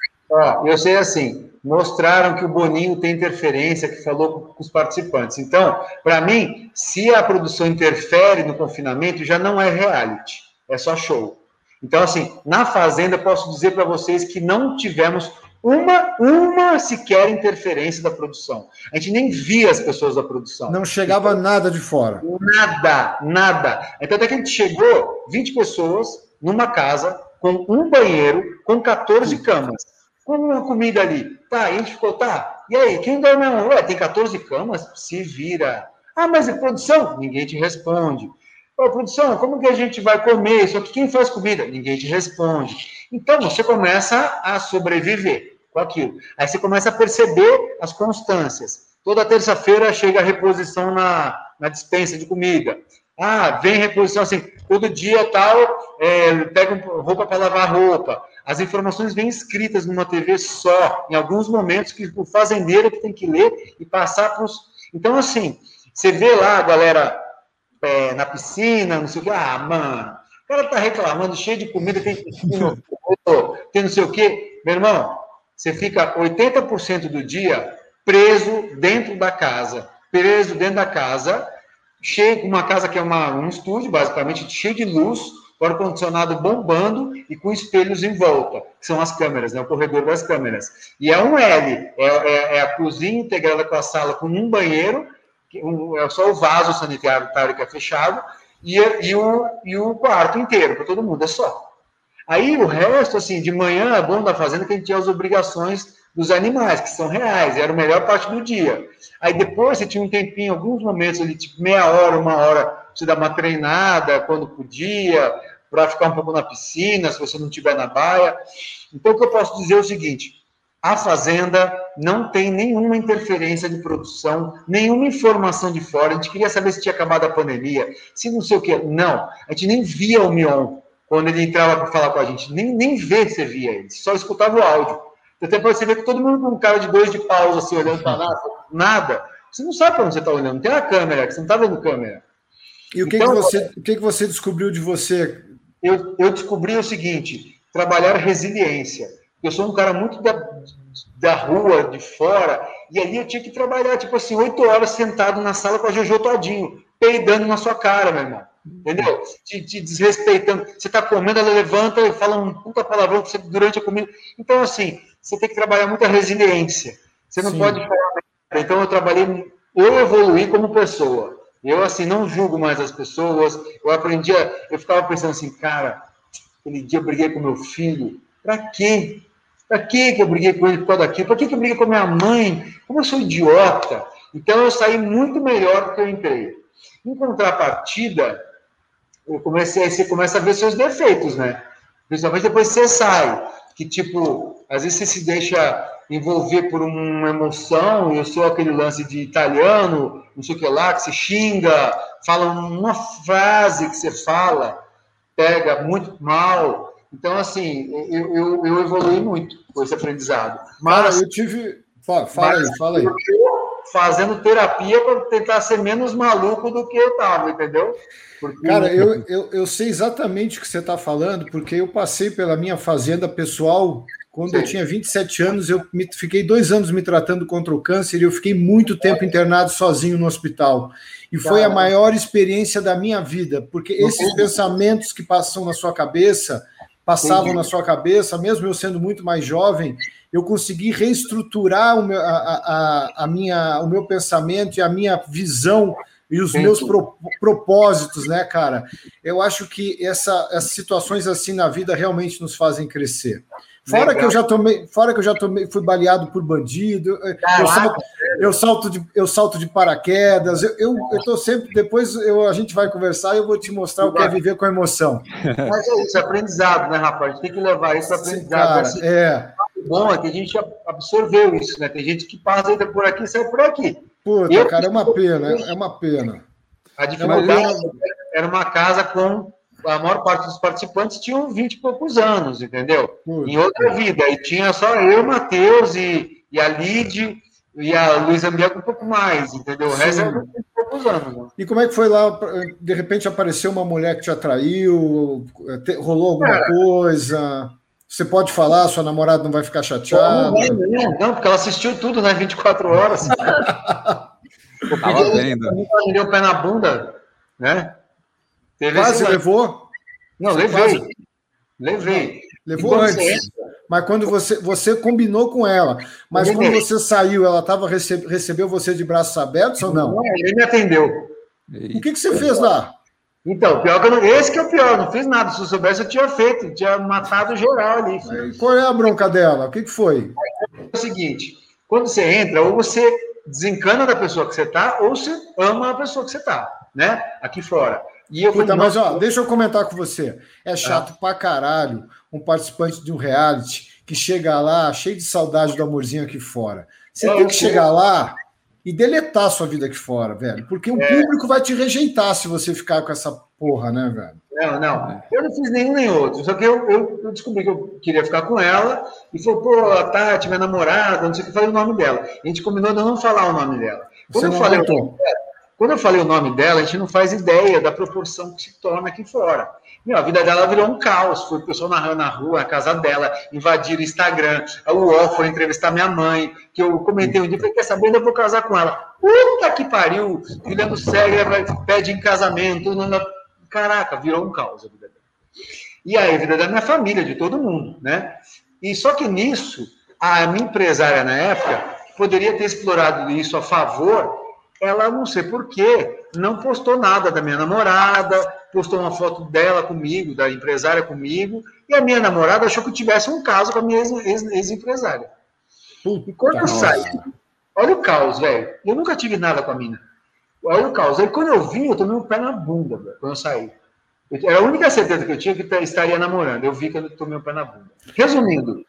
eu sei assim, mostraram que o Boninho tem interferência, que falou com os participantes. Então, para mim, se a produção interfere no confinamento, já não é reality, é só show. Então, assim, na Fazenda, posso dizer para vocês que não tivemos uma, uma sequer interferência da produção. A gente nem via as pessoas da produção. Não chegava então, nada de fora. Nada, nada. Então, até que a gente chegou, 20 pessoas numa casa, com um banheiro, com 14 camas, com uma comida ali. Tá, e a gente ficou, tá, e aí, quem dorme? Ué, tem 14 camas? Se vira. Ah, mas é produção? Ninguém te responde. Ô, produção, como que a gente vai comer? Só que quem faz comida? Ninguém te responde. Então, você começa a sobreviver com aquilo. Aí você começa a perceber as constâncias. Toda terça-feira chega a reposição na, na dispensa de comida. Ah, vem reposição assim, todo dia tal, é, pega roupa para lavar roupa. As informações vêm escritas numa TV só, em alguns momentos que o fazendeiro que tem que ler e passar para os. Então, assim, você vê lá a galera é, na piscina, não sei o que, ah, mano, o cara tá reclamando, cheio de comida, tem, tem não sei o que. Meu irmão, você fica 80% do dia preso dentro da casa, preso dentro da casa, cheio uma casa que é uma, um estúdio, basicamente, cheio de luz, o ar-condicionado bombando e com espelhos em volta, que são as câmeras, né, o corredor das câmeras. E é um L, é, é, é a cozinha integrada com a sala com um banheiro, um, é só o vaso sanitário que é fechado, e, e, o, e o quarto inteiro para todo mundo, é só. Aí o resto, assim, de manhã, é bom da fazenda que a gente tinha as obrigações dos animais, que são reais, era a melhor parte do dia. Aí depois você tinha um tempinho, alguns momentos ali, tipo meia hora, uma hora, você dar uma treinada quando podia, para ficar um pouco na piscina, se você não estiver na baia. Então, o que eu posso dizer é o seguinte: a fazenda não tem nenhuma interferência de produção, nenhuma informação de fora. A gente queria saber se tinha acabado a pandemia, se não sei o quê. Não, a gente nem via o Mion quando ele entrava para falar com a gente. Nem, nem ver você via ele, só escutava o áudio. Até para você ver que todo mundo com um cara de dois de pausa, assim, olhando para nada, nada. Você não sabe para onde você está olhando, não tem a câmera, você não está vendo câmera. E o que, então, que, você, o que, que você descobriu de você? Eu, eu descobri o seguinte: trabalhar resiliência. Eu sou um cara muito da, da rua, de fora, e ali eu tinha que trabalhar, tipo assim, oito horas sentado na sala com a Jojo todinho, peidando na sua cara, meu irmão. Entendeu? Te, te desrespeitando. Você está comendo, ela levanta e fala um puta palavrão durante a comida. Então, assim, você tem que trabalhar muita resiliência. Você não Sim. pode falar. Então, eu trabalhei eu evoluí como pessoa. Eu, assim, não julgo mais as pessoas. Eu aprendi a... Eu ficava pensando assim, cara, aquele dia eu briguei com meu filho. Pra quê? Pra quê que eu briguei com ele por causa daquilo? Pra que eu briguei com a minha mãe? Como eu sou idiota? Então, eu saí muito melhor do que eu entrei. Em contrapartida, eu comecei, você começa a ver seus defeitos, né? Principalmente depois que você sai. Que, tipo, às vezes você se deixa envolver por uma emoção, eu sou aquele lance de italiano, não sei o que lá, que se xinga, fala uma frase que você fala, pega muito mal. Então, assim, eu, eu, eu evolui muito com esse aprendizado. Mas eu tive. Fala, fala aí, fala aí. Fazendo terapia para tentar ser menos maluco do que eu estava, entendeu? Porque... Cara, eu, eu, eu sei exatamente o que você está falando, porque eu passei pela minha fazenda pessoal quando Sim. eu tinha 27 anos, eu me, fiquei dois anos me tratando contra o câncer e eu fiquei muito tempo internado sozinho no hospital. E foi a maior experiência da minha vida, porque esses pensamentos que passam na sua cabeça, passavam na sua cabeça, mesmo eu sendo muito mais jovem, eu consegui reestruturar o meu, a, a, a minha, o meu pensamento e a minha visão e os meus pro, propósitos, né, cara? Eu acho que essa, essas situações assim na vida realmente nos fazem crescer. Fora Legal. que eu já tomei, fora que eu já tomei, fui baleado por bandido, eu salto, eu salto, de, eu salto de paraquedas, eu, eu, eu tô sempre, depois eu, a gente vai conversar e eu vou te mostrar o que é viver com emoção. (laughs) Mas é isso, é aprendizado, né, rapaz? A gente tem que levar isso para aprendizado. Cara, assim, é. O bom é que a gente absorveu isso, né? Tem gente que passa ainda por aqui e sai por aqui. Puta, eu, cara, é uma pena, é uma pena. A dificuldade é era uma casa com a maior parte dos participantes tinham 20 e poucos anos, entendeu? Em outra vida. E tinha só eu, Matheus e, e a Lid e a Luísa Bianco um pouco mais, entendeu? O resto era 20 e poucos anos. Né? E como é que foi lá? De repente apareceu uma mulher que te atraiu? Rolou alguma Cara, coisa? Você pode falar, sua namorada não vai ficar chateada? Não, não, não porque ela assistiu tudo, né? 24 horas. (laughs) Tava vendo. Deu o pé na bunda, né? Teve Quase esse... levou? Não, você levei. Quase... Levei. Levou antes. Entra... Mas quando você, você combinou com ela, mas quando você saiu, ela tava, recebe, recebeu você de braços abertos ou não? Não, ele me atendeu. O que, que você fez lá? Então, pior que eu não, esse que é o pior, não fiz nada. Se eu soubesse, eu tinha feito, tinha matado geral ali. Filho. Qual é a bronca dela? O que, que foi? É o seguinte: quando você entra, ou você desencana da pessoa que você está, ou você ama a pessoa que você está, né? Aqui fora. E eu Puta, mas ó, deixa eu comentar com você. É chato ah. pra caralho um participante de um reality que chega lá cheio de saudade do amorzinho aqui fora. Você é, tem que chegar lá e deletar a sua vida aqui fora, velho. Porque o é. público vai te rejeitar se você ficar com essa porra, né, velho? Não, não. Eu não fiz nenhum nem outro. Só que eu, eu, eu descobri que eu queria ficar com ela e falou, pô, a Tati, minha namorada, não sei o que, falei o nome dela. A gente combinou de não falar o nome dela. Quando você eu falei o nome dela, quando eu falei o nome dela, a gente não faz ideia da proporção que se torna aqui fora. Meu, a vida dela virou um caos. Foi o pessoal narrando na rua, a casa dela, invadir o Instagram. A UOL foi entrevistar minha mãe, que eu comentei um dia, falei, quer saber, eu vou casar com ela. Puta que pariu! Juliano Sério pede em casamento. Caraca, virou um caos a vida dela. E aí, a vida da minha família, de todo mundo, né? E só que nisso, a minha empresária na época poderia ter explorado isso a favor ela, não sei porquê, não postou nada da minha namorada, postou uma foto dela comigo, da empresária comigo, e a minha namorada achou que eu tivesse um caso com a minha ex-empresária. e quando eu saí, olha o caos, velho. Eu nunca tive nada com a mina. Olha o caos. Aí quando eu vim, eu tomei um pé na bunda, velho, quando eu saí. Era a única certeza que eu tinha que estaria namorando. Eu vi que eu tomei um pé na bunda. Resumindo,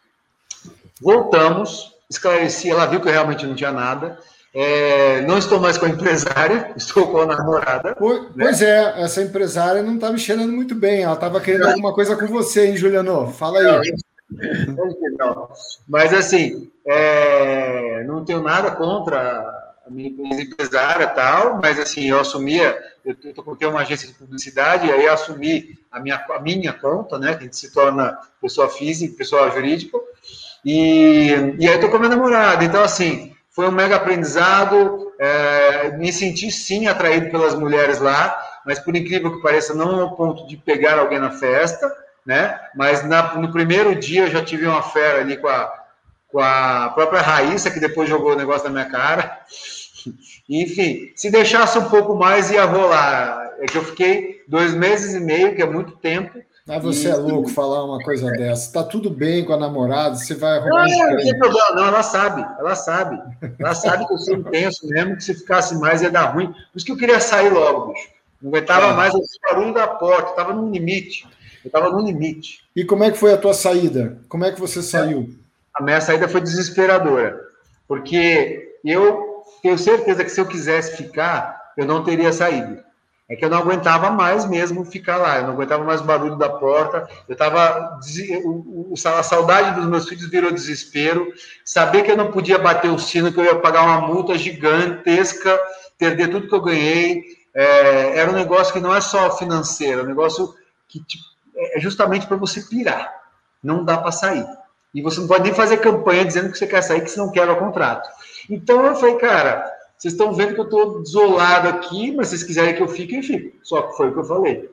voltamos, esclareci, ela viu que eu realmente não tinha nada. É, não estou mais com a empresária, (laughs) estou com a namorada. Pois, né? pois é, essa empresária não está me cheirando muito bem. Ela estava querendo alguma coisa com você, hein, Juliano? Fala aí. Não. Mas assim, é, não tenho nada contra a minha empresária tal, mas assim, eu assumia, eu, eu coloquei uma agência de publicidade, aí eu assumi a minha, a minha conta, né? Que a gente se torna pessoa física, pessoa jurídica, e, e aí tô com a minha namorada. Então, assim, foi um mega aprendizado. É, me senti sim atraído pelas mulheres lá, mas por incrível que pareça, não ao ponto de pegar alguém na festa, né? Mas na, no primeiro dia eu já tive uma fera ali com a, com a própria Raíssa, que depois jogou o negócio na minha cara. (laughs) Enfim, se deixasse um pouco mais, ia rolar. É que eu fiquei dois meses e meio, que é muito tempo. Mas você e... é louco falar uma coisa dessa. Tá tudo bem com a namorada, você vai arrumar. Não, não tem problema, não, ela sabe, ela sabe. Ela sabe que eu sou intenso mesmo, que se ficasse mais ia dar ruim. Por isso que eu queria sair logo, bicho. Não aguentava é. mais o barulho da porta, estava no limite. Eu estava no limite. E como é que foi a tua saída? Como é que você saiu? A minha saída foi desesperadora, porque eu tenho certeza que se eu quisesse ficar, eu não teria saído. É que eu não aguentava mais mesmo ficar lá, eu não aguentava mais o barulho da porta, eu estava. A saudade dos meus filhos virou desespero, saber que eu não podia bater o sino, que eu ia pagar uma multa gigantesca, perder tudo que eu ganhei, é, era um negócio que não é só financeiro, é um negócio que tipo, é justamente para você pirar. Não dá para sair. E você não pode nem fazer campanha dizendo que você quer sair, que você não quer o contrato. Então eu falei, cara, vocês estão vendo que eu estou desolado aqui, mas se vocês quiserem que eu fique, eu fico. Só que foi o que eu falei.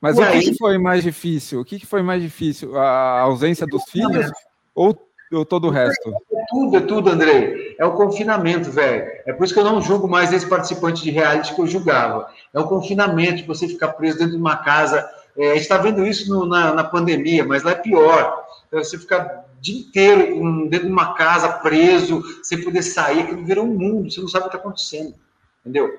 Mas e o aí... que foi mais difícil? O que foi mais difícil? A ausência dos filhos ou, ou todo o resto? É tudo, é tudo, Andrei. É o confinamento, velho. É por isso que eu não julgo mais esse participante de reality que eu julgava. É o confinamento, você ficar preso dentro de uma casa. É, a gente está vendo isso no, na, na pandemia, mas lá é pior. Você ficar dia inteiro dentro de uma casa, preso, sem poder sair, aquilo virou um mundo, você não sabe o que está acontecendo, entendeu?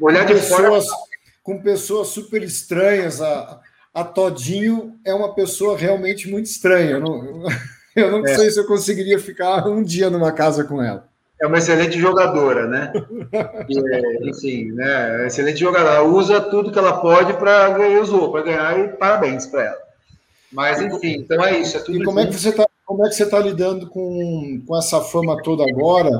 Olhar de pessoas, fora... Com pessoas super estranhas, a, a Todinho é uma pessoa realmente muito estranha, eu não, (laughs) eu não é. sei se eu conseguiria ficar um dia numa casa com ela. É uma excelente jogadora, né? (laughs) E, é, enfim, né? É excelente jogadora. Ela usa tudo que ela pode para ganhar, usou para ganhar e parabéns para ela. Mas, enfim, então é isso. É e como é que você está como é que você está lidando com, com essa fama toda agora?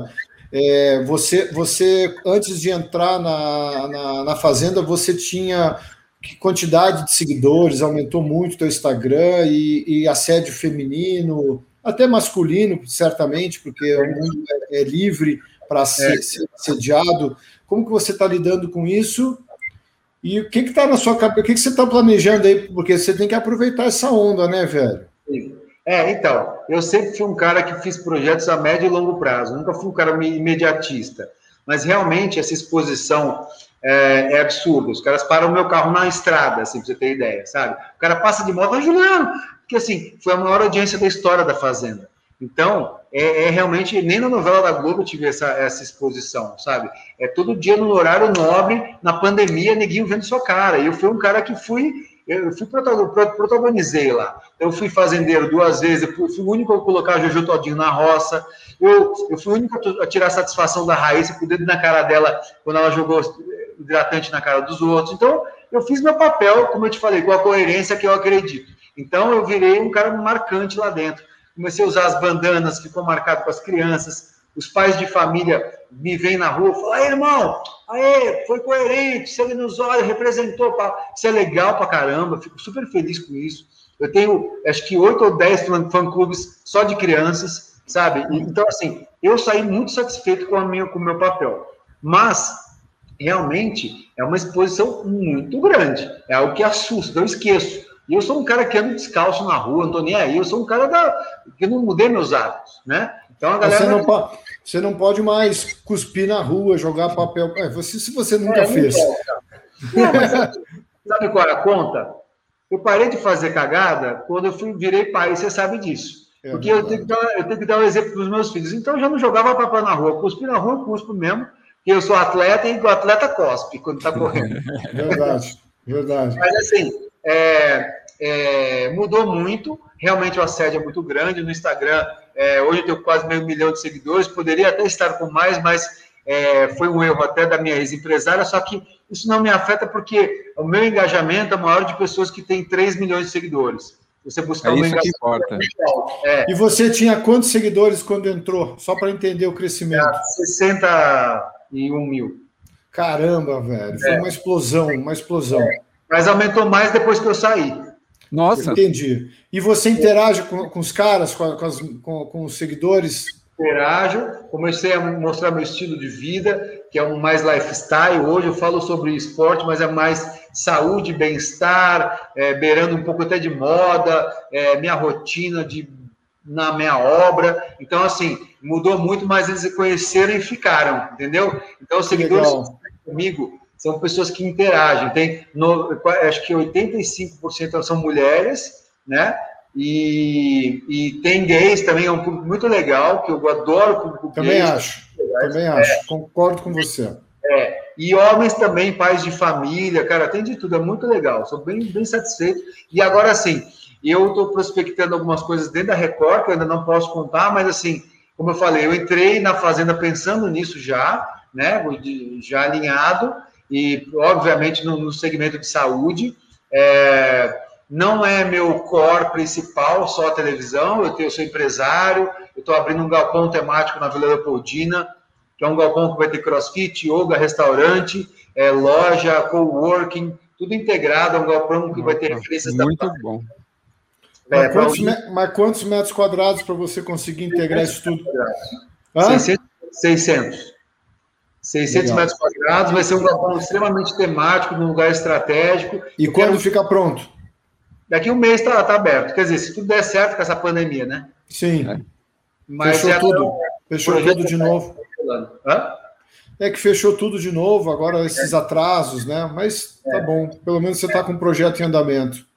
É, você, você, antes de entrar na, na, na, Fazenda, você tinha que quantidade de seguidores, aumentou muito o teu Instagram e, e assédio feminino, até masculino, certamente, porque o mundo é, é livre para ser, é. ser assediado. Como que você está lidando com isso? E o que está na sua cabeça? O que, que você está planejando aí? Porque você tem que aproveitar essa onda, né, velho? Sim. É, então, eu sempre fui um cara que fiz projetos a médio e longo prazo, nunca fui um cara imediatista. Mas realmente essa exposição é, é absurda. Os caras param o meu carro na estrada, assim, pra você ter ideia, sabe? O cara passa de moto, Juliano, porque assim, foi a maior audiência da história da Fazenda. Então, é, é, realmente, nem na novela da Globo tive essa, essa exposição, sabe? É todo dia no horário nobre, na pandemia, neguinho vendo sua cara. E eu fui um cara que fui eu fui protagonizei lá. Eu fui fazendeiro duas vezes, eu fui, o único a colocar a Jojo Todinho na roça. Eu, eu fui o único a tirar satisfação da Raíssa com o dedo na cara dela quando ela jogou hidratante na cara dos outros. Então, eu fiz meu papel, como eu te falei, com a coerência que eu acredito. Então, eu virei um cara marcante lá dentro. Comecei a usar as bandanas, ficou marcado com as crianças. Os pais de família me veem na rua e falam: Aí, irmão, Aê, foi coerente, se ele nos olha, representou. Isso é legal pra caramba, fico super feliz com isso. Eu tenho, acho que oito ou dez fã-clubes só de crianças, sabe? Então, assim, eu saí muito satisfeito com, a minha, com o meu papel. Mas, realmente, é uma exposição muito grande. É algo que assusta, eu esqueço. E eu sou um cara que anda descalço na rua, não tô nem aí. Eu sou um cara da, que não mudei meus hábitos, né? Então a galera. Você não, pode, você não pode mais cuspir na rua, jogar papel. É, você, se você nunca é, fez. Não, mas, sabe qual é a conta? Eu parei de fazer cagada quando eu fui, virei pai, você sabe disso. É Porque eu tenho, que dar, eu tenho que dar um exemplo para os meus filhos. Então eu já não jogava papel na rua. Cuspi na rua, cuspo mesmo. Porque eu sou atleta e o atleta cospe quando está correndo. (laughs) Verdade, verdade. Mas assim, é, é, mudou muito. Realmente o assédio é muito grande. No Instagram, é, hoje eu tenho quase meio milhão de seguidores, poderia até estar com mais, mas é, foi um erro até da minha ex-empresária, só que isso não me afeta porque o meu engajamento é maior de pessoas que têm 3 milhões de seguidores. Você buscar é isso que importa. É. E você tinha quantos seguidores quando entrou? Só para entender o crescimento. 61 mil. Caramba, velho. Foi é. uma explosão, uma explosão. Mas aumentou mais depois que eu saí. Nossa. Entendi. E você interage com, com os caras, com, com, as, com, com os seguidores? Interajo, comecei a mostrar meu estilo de vida, que é um mais lifestyle. Hoje eu falo sobre esporte, mas é mais saúde, bem-estar, é, beirando um pouco até de moda, é, minha rotina de na minha obra. Então, assim, mudou muito, mas eles se conheceram e ficaram, entendeu? Então, os seguidores comigo são pessoas que interagem. Tem, no, acho que 85% são mulheres, né? E, e tem gays também, é um público muito legal, que eu adoro o público Também gays, acho, também é, acho, concordo com você. É, e homens também, pais de família, cara, tem de tudo, é muito legal, sou bem, bem satisfeito. E agora, assim, eu estou prospectando algumas coisas dentro da Record, que eu ainda não posso contar, mas assim, como eu falei, eu entrei na Fazenda pensando nisso já, né, já alinhado, e obviamente no, no segmento de saúde. É, não é meu core principal, só a televisão, eu, tenho, eu sou empresário, eu estou abrindo um galpão temático na Vila Leopoldina, que é um galpão que vai ter crossfit, yoga, restaurante, é, loja, coworking, tudo integrado, é um galpão que vai ter referências Muito da bom. É, mas, quantos, me... mas, quantos, metros quadrados para você conseguir integrar isso tudo? 600. 600. 600 metros quadrados, vai ser um galpão extremamente temático, num lugar estratégico. E quando quero... fica pronto? Daqui um mês está tá aberto. Quer dizer, se tudo der certo com essa pandemia, né? Sim. É. Mas fechou tudo. Fechou tudo de novo. Hã? É que fechou tudo de novo, agora esses atrasos, né? Mas tá é. bom. Pelo menos você está com um projeto em andamento.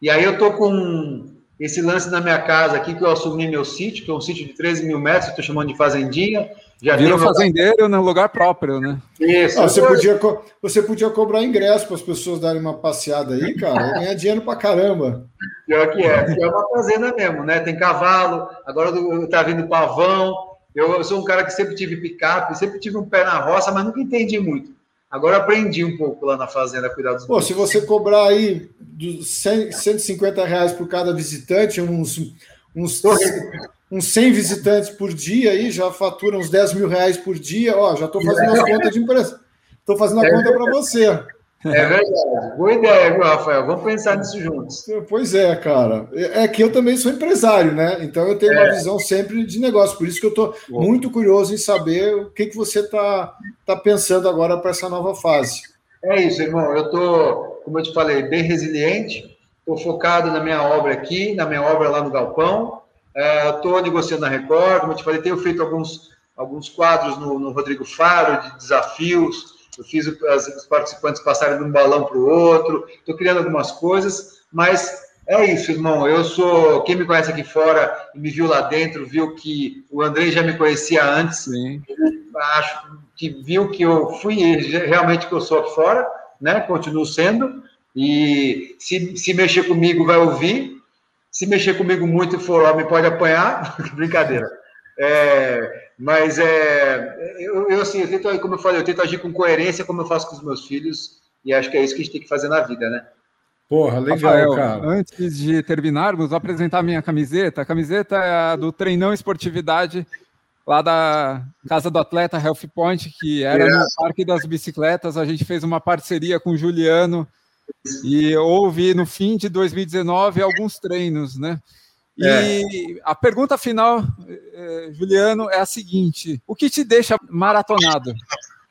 E aí eu tô com esse lance na minha casa aqui, que eu assumi meu sítio, que é um sítio de 13 mil metros, tô chamando de fazendinha. Já Virou fazendeiro no lugar próprio, né? Isso. Ah, você, podia, você podia cobrar ingresso para as pessoas darem uma passeada aí, cara, ganhar dinheiro para caramba. Pior que é, é uma fazenda mesmo, né? Tem cavalo, agora tá vindo pavão. Eu, eu sou um cara que sempre tive picape, sempre tive um pé na roça, mas nunca entendi muito. Agora aprendi um pouco lá na fazenda a cuidar dos Pô, se você cobrar aí 100, 150 reais por cada visitante, uns, uns, uns 100 visitantes por dia aí, já fatura uns 10 mil reais por dia. Ó, já estou fazendo as contas de empresa. Estou fazendo a é conta para você. É verdade. Boa ideia, viu, Rafael? Vamos pensar nisso juntos. Pois é, cara. É, é que eu também sou empresário, né? Então eu tenho é. uma visão sempre de negócio. Por isso que eu estou muito curioso em saber o que, que você está tá pensando agora para essa nova fase. É isso, irmão. Eu estou, como eu te falei, bem resiliente. Estou focado na minha obra aqui, na minha obra lá no Galpão. Estou é, negociando na Record. Como eu te falei, tenho feito alguns, alguns quadros no, no Rodrigo Faro de desafios eu fiz os participantes passarem de um balão para o outro, estou criando algumas coisas, mas é isso, irmão. Eu sou. Quem me conhece aqui fora e me viu lá dentro, viu que o Andrei já me conhecia antes. Acho que viu que eu fui realmente que eu sou aqui fora, né? Continuo sendo. E se, se mexer comigo, vai ouvir. Se mexer comigo muito e for homem, pode apanhar. (laughs) Brincadeira. É, mas é, eu, eu, assim, eu tento, como eu falei, eu tento agir com coerência como eu faço com os meus filhos, e acho que é isso que a gente tem que fazer na vida, né? Porra, legal, Rafael, cara. Antes de terminarmos, vou apresentar a minha camiseta. A camiseta é a do Treinão Esportividade, lá da Casa do Atleta Health Point, que era é. no Parque das Bicicletas. A gente fez uma parceria com o Juliano e houve no fim de 2019 alguns treinos, né? E é. a pergunta final, eh, Juliano, é a seguinte: o que te deixa maratonado?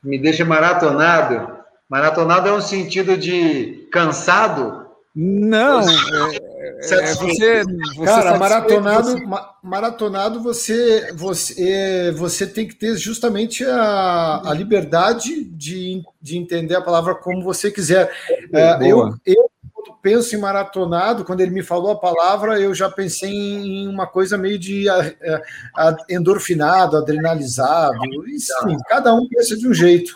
Me deixa maratonado? Maratonado é um sentido de cansado? Não, é, é, você, você, Cara, maratonado, você... maratonado você, você, você tem que ter justamente a, a liberdade de, de entender a palavra como você quiser. É, eu, eu penso em maratonado, quando ele me falou a palavra, eu já pensei em uma coisa meio de a, a, endorfinado, adrenalizado. Enfim, cada um pensa de um jeito.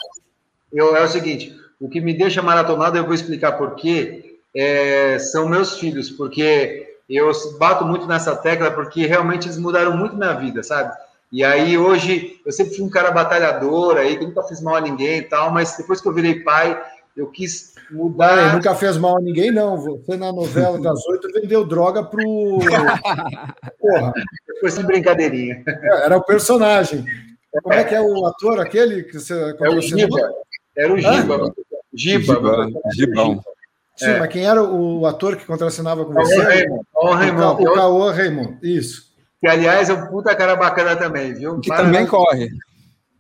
Eu, é o seguinte: o que me deixa maratonado, eu vou explicar por quê, é, são meus filhos, porque eu bato muito nessa tecla, porque realmente eles mudaram muito minha vida, sabe? E aí hoje eu sempre fui um cara batalhador aí, que nunca fiz mal a ninguém e tal, mas depois que eu virei pai, eu quis mudar. nunca fez mal a ninguém, não. Você na novela das (laughs) oito vendeu droga pro. (laughs) Porra. Foi sem brincadeirinha. É, era o personagem. Como é que é o ator aquele que você. É o Giba. Era o Giba. Giba. Gibão. Sim, é. mas quem era o ator que contracenava com você? O Raymond. O Caô Raymond, isso. Que, aliás, é um puta cara bacana também, viu? Que também corre.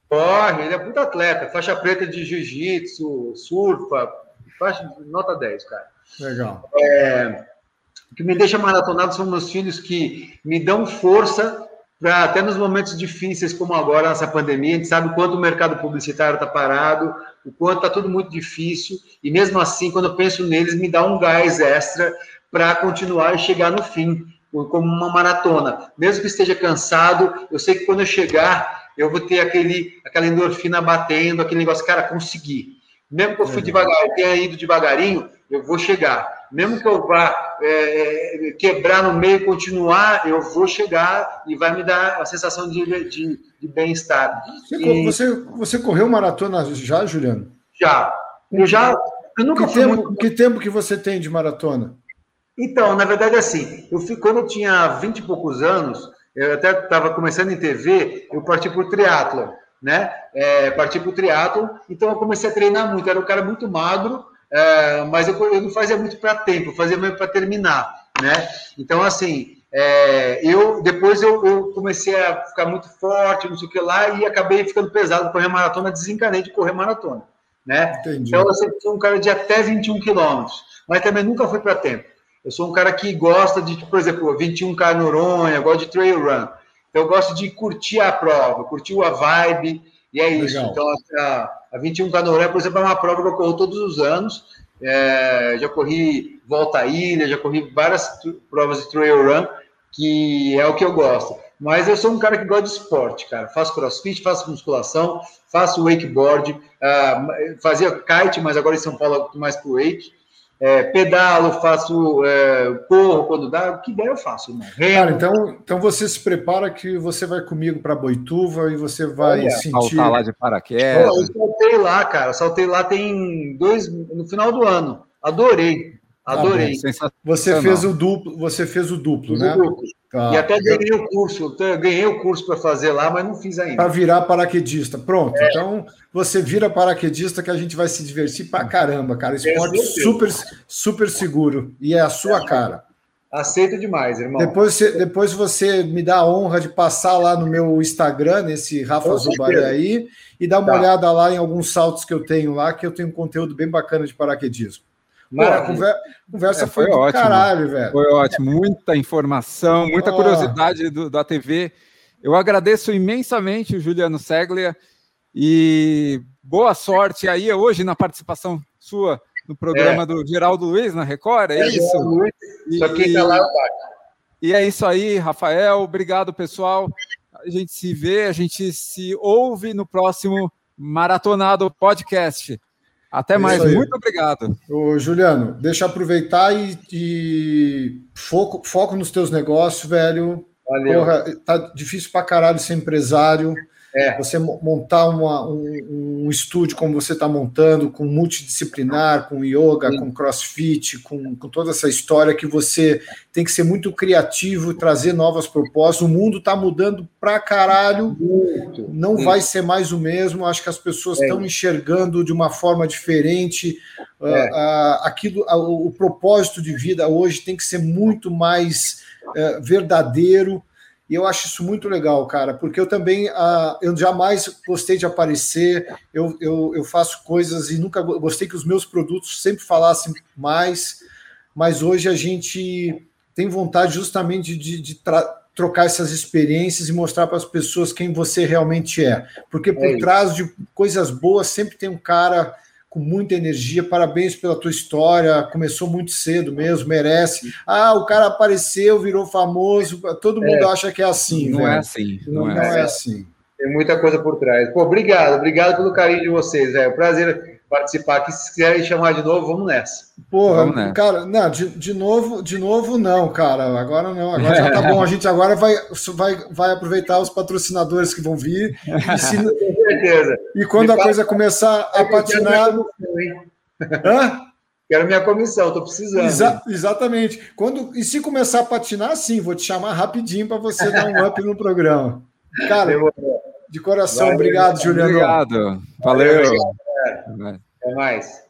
Corre, ele é puta atleta, faixa preta de jiu-jitsu, surfa, faixa nota 10, cara. Legal. É, O que me deixa maratonado são meus filhos que me dão força para até nos momentos difíceis como agora nessa pandemia, a gente sabe o quanto o mercado publicitário está parado, o quanto está tudo muito difícil, e mesmo assim, quando eu penso neles, me dá um gás extra para continuar e chegar no fim, como uma maratona. Mesmo que esteja cansado, eu sei que quando eu chegar, eu vou ter aquele, aquela endorfina batendo, aquele negócio, cara, consegui. Mesmo que eu fui devagar, eu tenha ido devagarinho, eu vou chegar. Mesmo que eu vá é, é quebrar no meio e continuar, eu vou chegar e vai me dar a sensação de, de, de bem-estar. Você, e... você, você, correu maratona já, Juliano? Já. Eu já. Eu nunca que, tempo, muito... que tempo que você tem de maratona? Então, na verdade, assim, eu fui, quando eu tinha 20 e poucos anos, eu até estava começando em TV, eu parti por triatlo, né? É, parti por triatlo, então eu comecei a treinar muito. Era um cara muito magro, é, mas eu, eu, não fazia muito para tempo, fazia mesmo para terminar, né? Então, assim, é, eu depois eu, eu, comecei a ficar muito forte, não sei o que lá, e acabei ficando pesado correr maratona, desencanei de correr maratona, né? Entendi. Então, eu sempre fui um cara de até 21 quilômetros, mas também nunca fui para tempo. Eu sou um cara que gosta de, por exemplo, 21K Noronha, gosto de trail run. Então, eu gosto de curtir a prova, curtir a vibe, e é isso. Legal. Então, a, a 21K Noronha, por exemplo, é uma prova que eu corro todos os anos. É, já corri volta à ilha, já corri várias provas de trail run, que é o que eu gosto. Mas eu sou um cara que gosta de esporte, cara. Faço crossfit, faço musculação, faço wakeboard, uh, fazia kite, mas agora em São Paulo mais pro wake é, pedalo, faço é, corro quando dá, o que der eu faço. Irmão. Cara, então, então você se prepara que você vai comigo para Boituva e você vai Olha, sentir. Saltar lá de paraquedas. Pô, eu saltei lá, cara. Saltei lá tem dois no final do ano. Adorei. Tá Adorei. Ah, você fez o duplo, você fez o duplo, né? Duplo. Tá. E até ganhei o curso, ganhei o curso para fazer lá, mas não fiz ainda. Para virar paraquedista. Pronto. É. Então, você vira paraquedista que a gente vai se divertir para caramba, cara. Esporte super, super seguro. E é a sua é. cara. Aceito demais, irmão. Depois você, depois você me dá a honra de passar lá no meu Instagram, nesse Rafa Zubaré aí, e dar uma tá. olhada lá em alguns saltos que eu tenho lá, que eu tenho um conteúdo bem bacana de paraquedismo. Mara, a conversa, conversa é, foi, foi ótimo, caralho, velho. Foi ótimo, muita informação, muita curiosidade do, da TV. Eu agradeço imensamente o Juliano Seglia e boa sorte aí hoje na participação sua no programa é. do Geraldo Luiz na Record, é, é isso? Luiz, só quem tá lá é o E é isso aí, Rafael. Obrigado, pessoal. A gente se vê, a gente se ouve no próximo Maratonado Podcast. Até é mais, muito obrigado. Ô, Juliano, deixa eu aproveitar e, e, foco, foco nos teus negócios, velho. Valeu. Porra, tá difícil pra caralho ser empresário. É. Você montar uma, um, um, estúdio como você está montando, com multidisciplinar, com yoga, Sim. com crossfit, com, com toda essa história que você tem que ser muito criativo, trazer novas propostas. O mundo está mudando pra caralho, muito. não Sim. vai ser mais o mesmo. Acho que as pessoas estão é. enxergando de uma forma diferente. É. Uh, uh, aquilo, uh, o propósito de vida hoje tem que ser muito mais eh, verdadeiro. E eu acho isso muito legal, cara, porque eu também uh, eu jamais gostei de aparecer, eu, eu, eu faço coisas e nunca gostei que os meus produtos sempre falassem mais, mas hoje a gente tem vontade justamente de, de trocar essas experiências e mostrar para as pessoas quem você realmente é. Porque por é trás de coisas boas sempre tem um cara com muita energia. Parabéns pela tua história. Começou muito cedo mesmo, merece. Ah, o cara apareceu, virou famoso. Todo mundo é. acha que é assim. Não é assim. Não, não, é, assim. é, assim. Tem muita coisa por trás. Pô, obrigado, obrigado pelo carinho de vocês. É um prazer participar aqui. Se quiserem chamar de novo, vamos nessa. Porra, vamos nessa. cara, não, de, de novo, de novo não, cara. Agora não, agora já tá bom. A gente agora vai, vai, vai aproveitar os patrocinadores que vão vir. E, se, (laughs) Com certeza. E quando Me a coisa começar a patinar. Hã? Quero minha comissão, tô precisando. Exa exatamente. Quando, e se começar a patinar, sim, vou te chamar rapidinho para você dar um up no programa. Cara, de coração, Valeu, obrigado, Juliano. Obrigado. Valeu. Valeu. Até mais.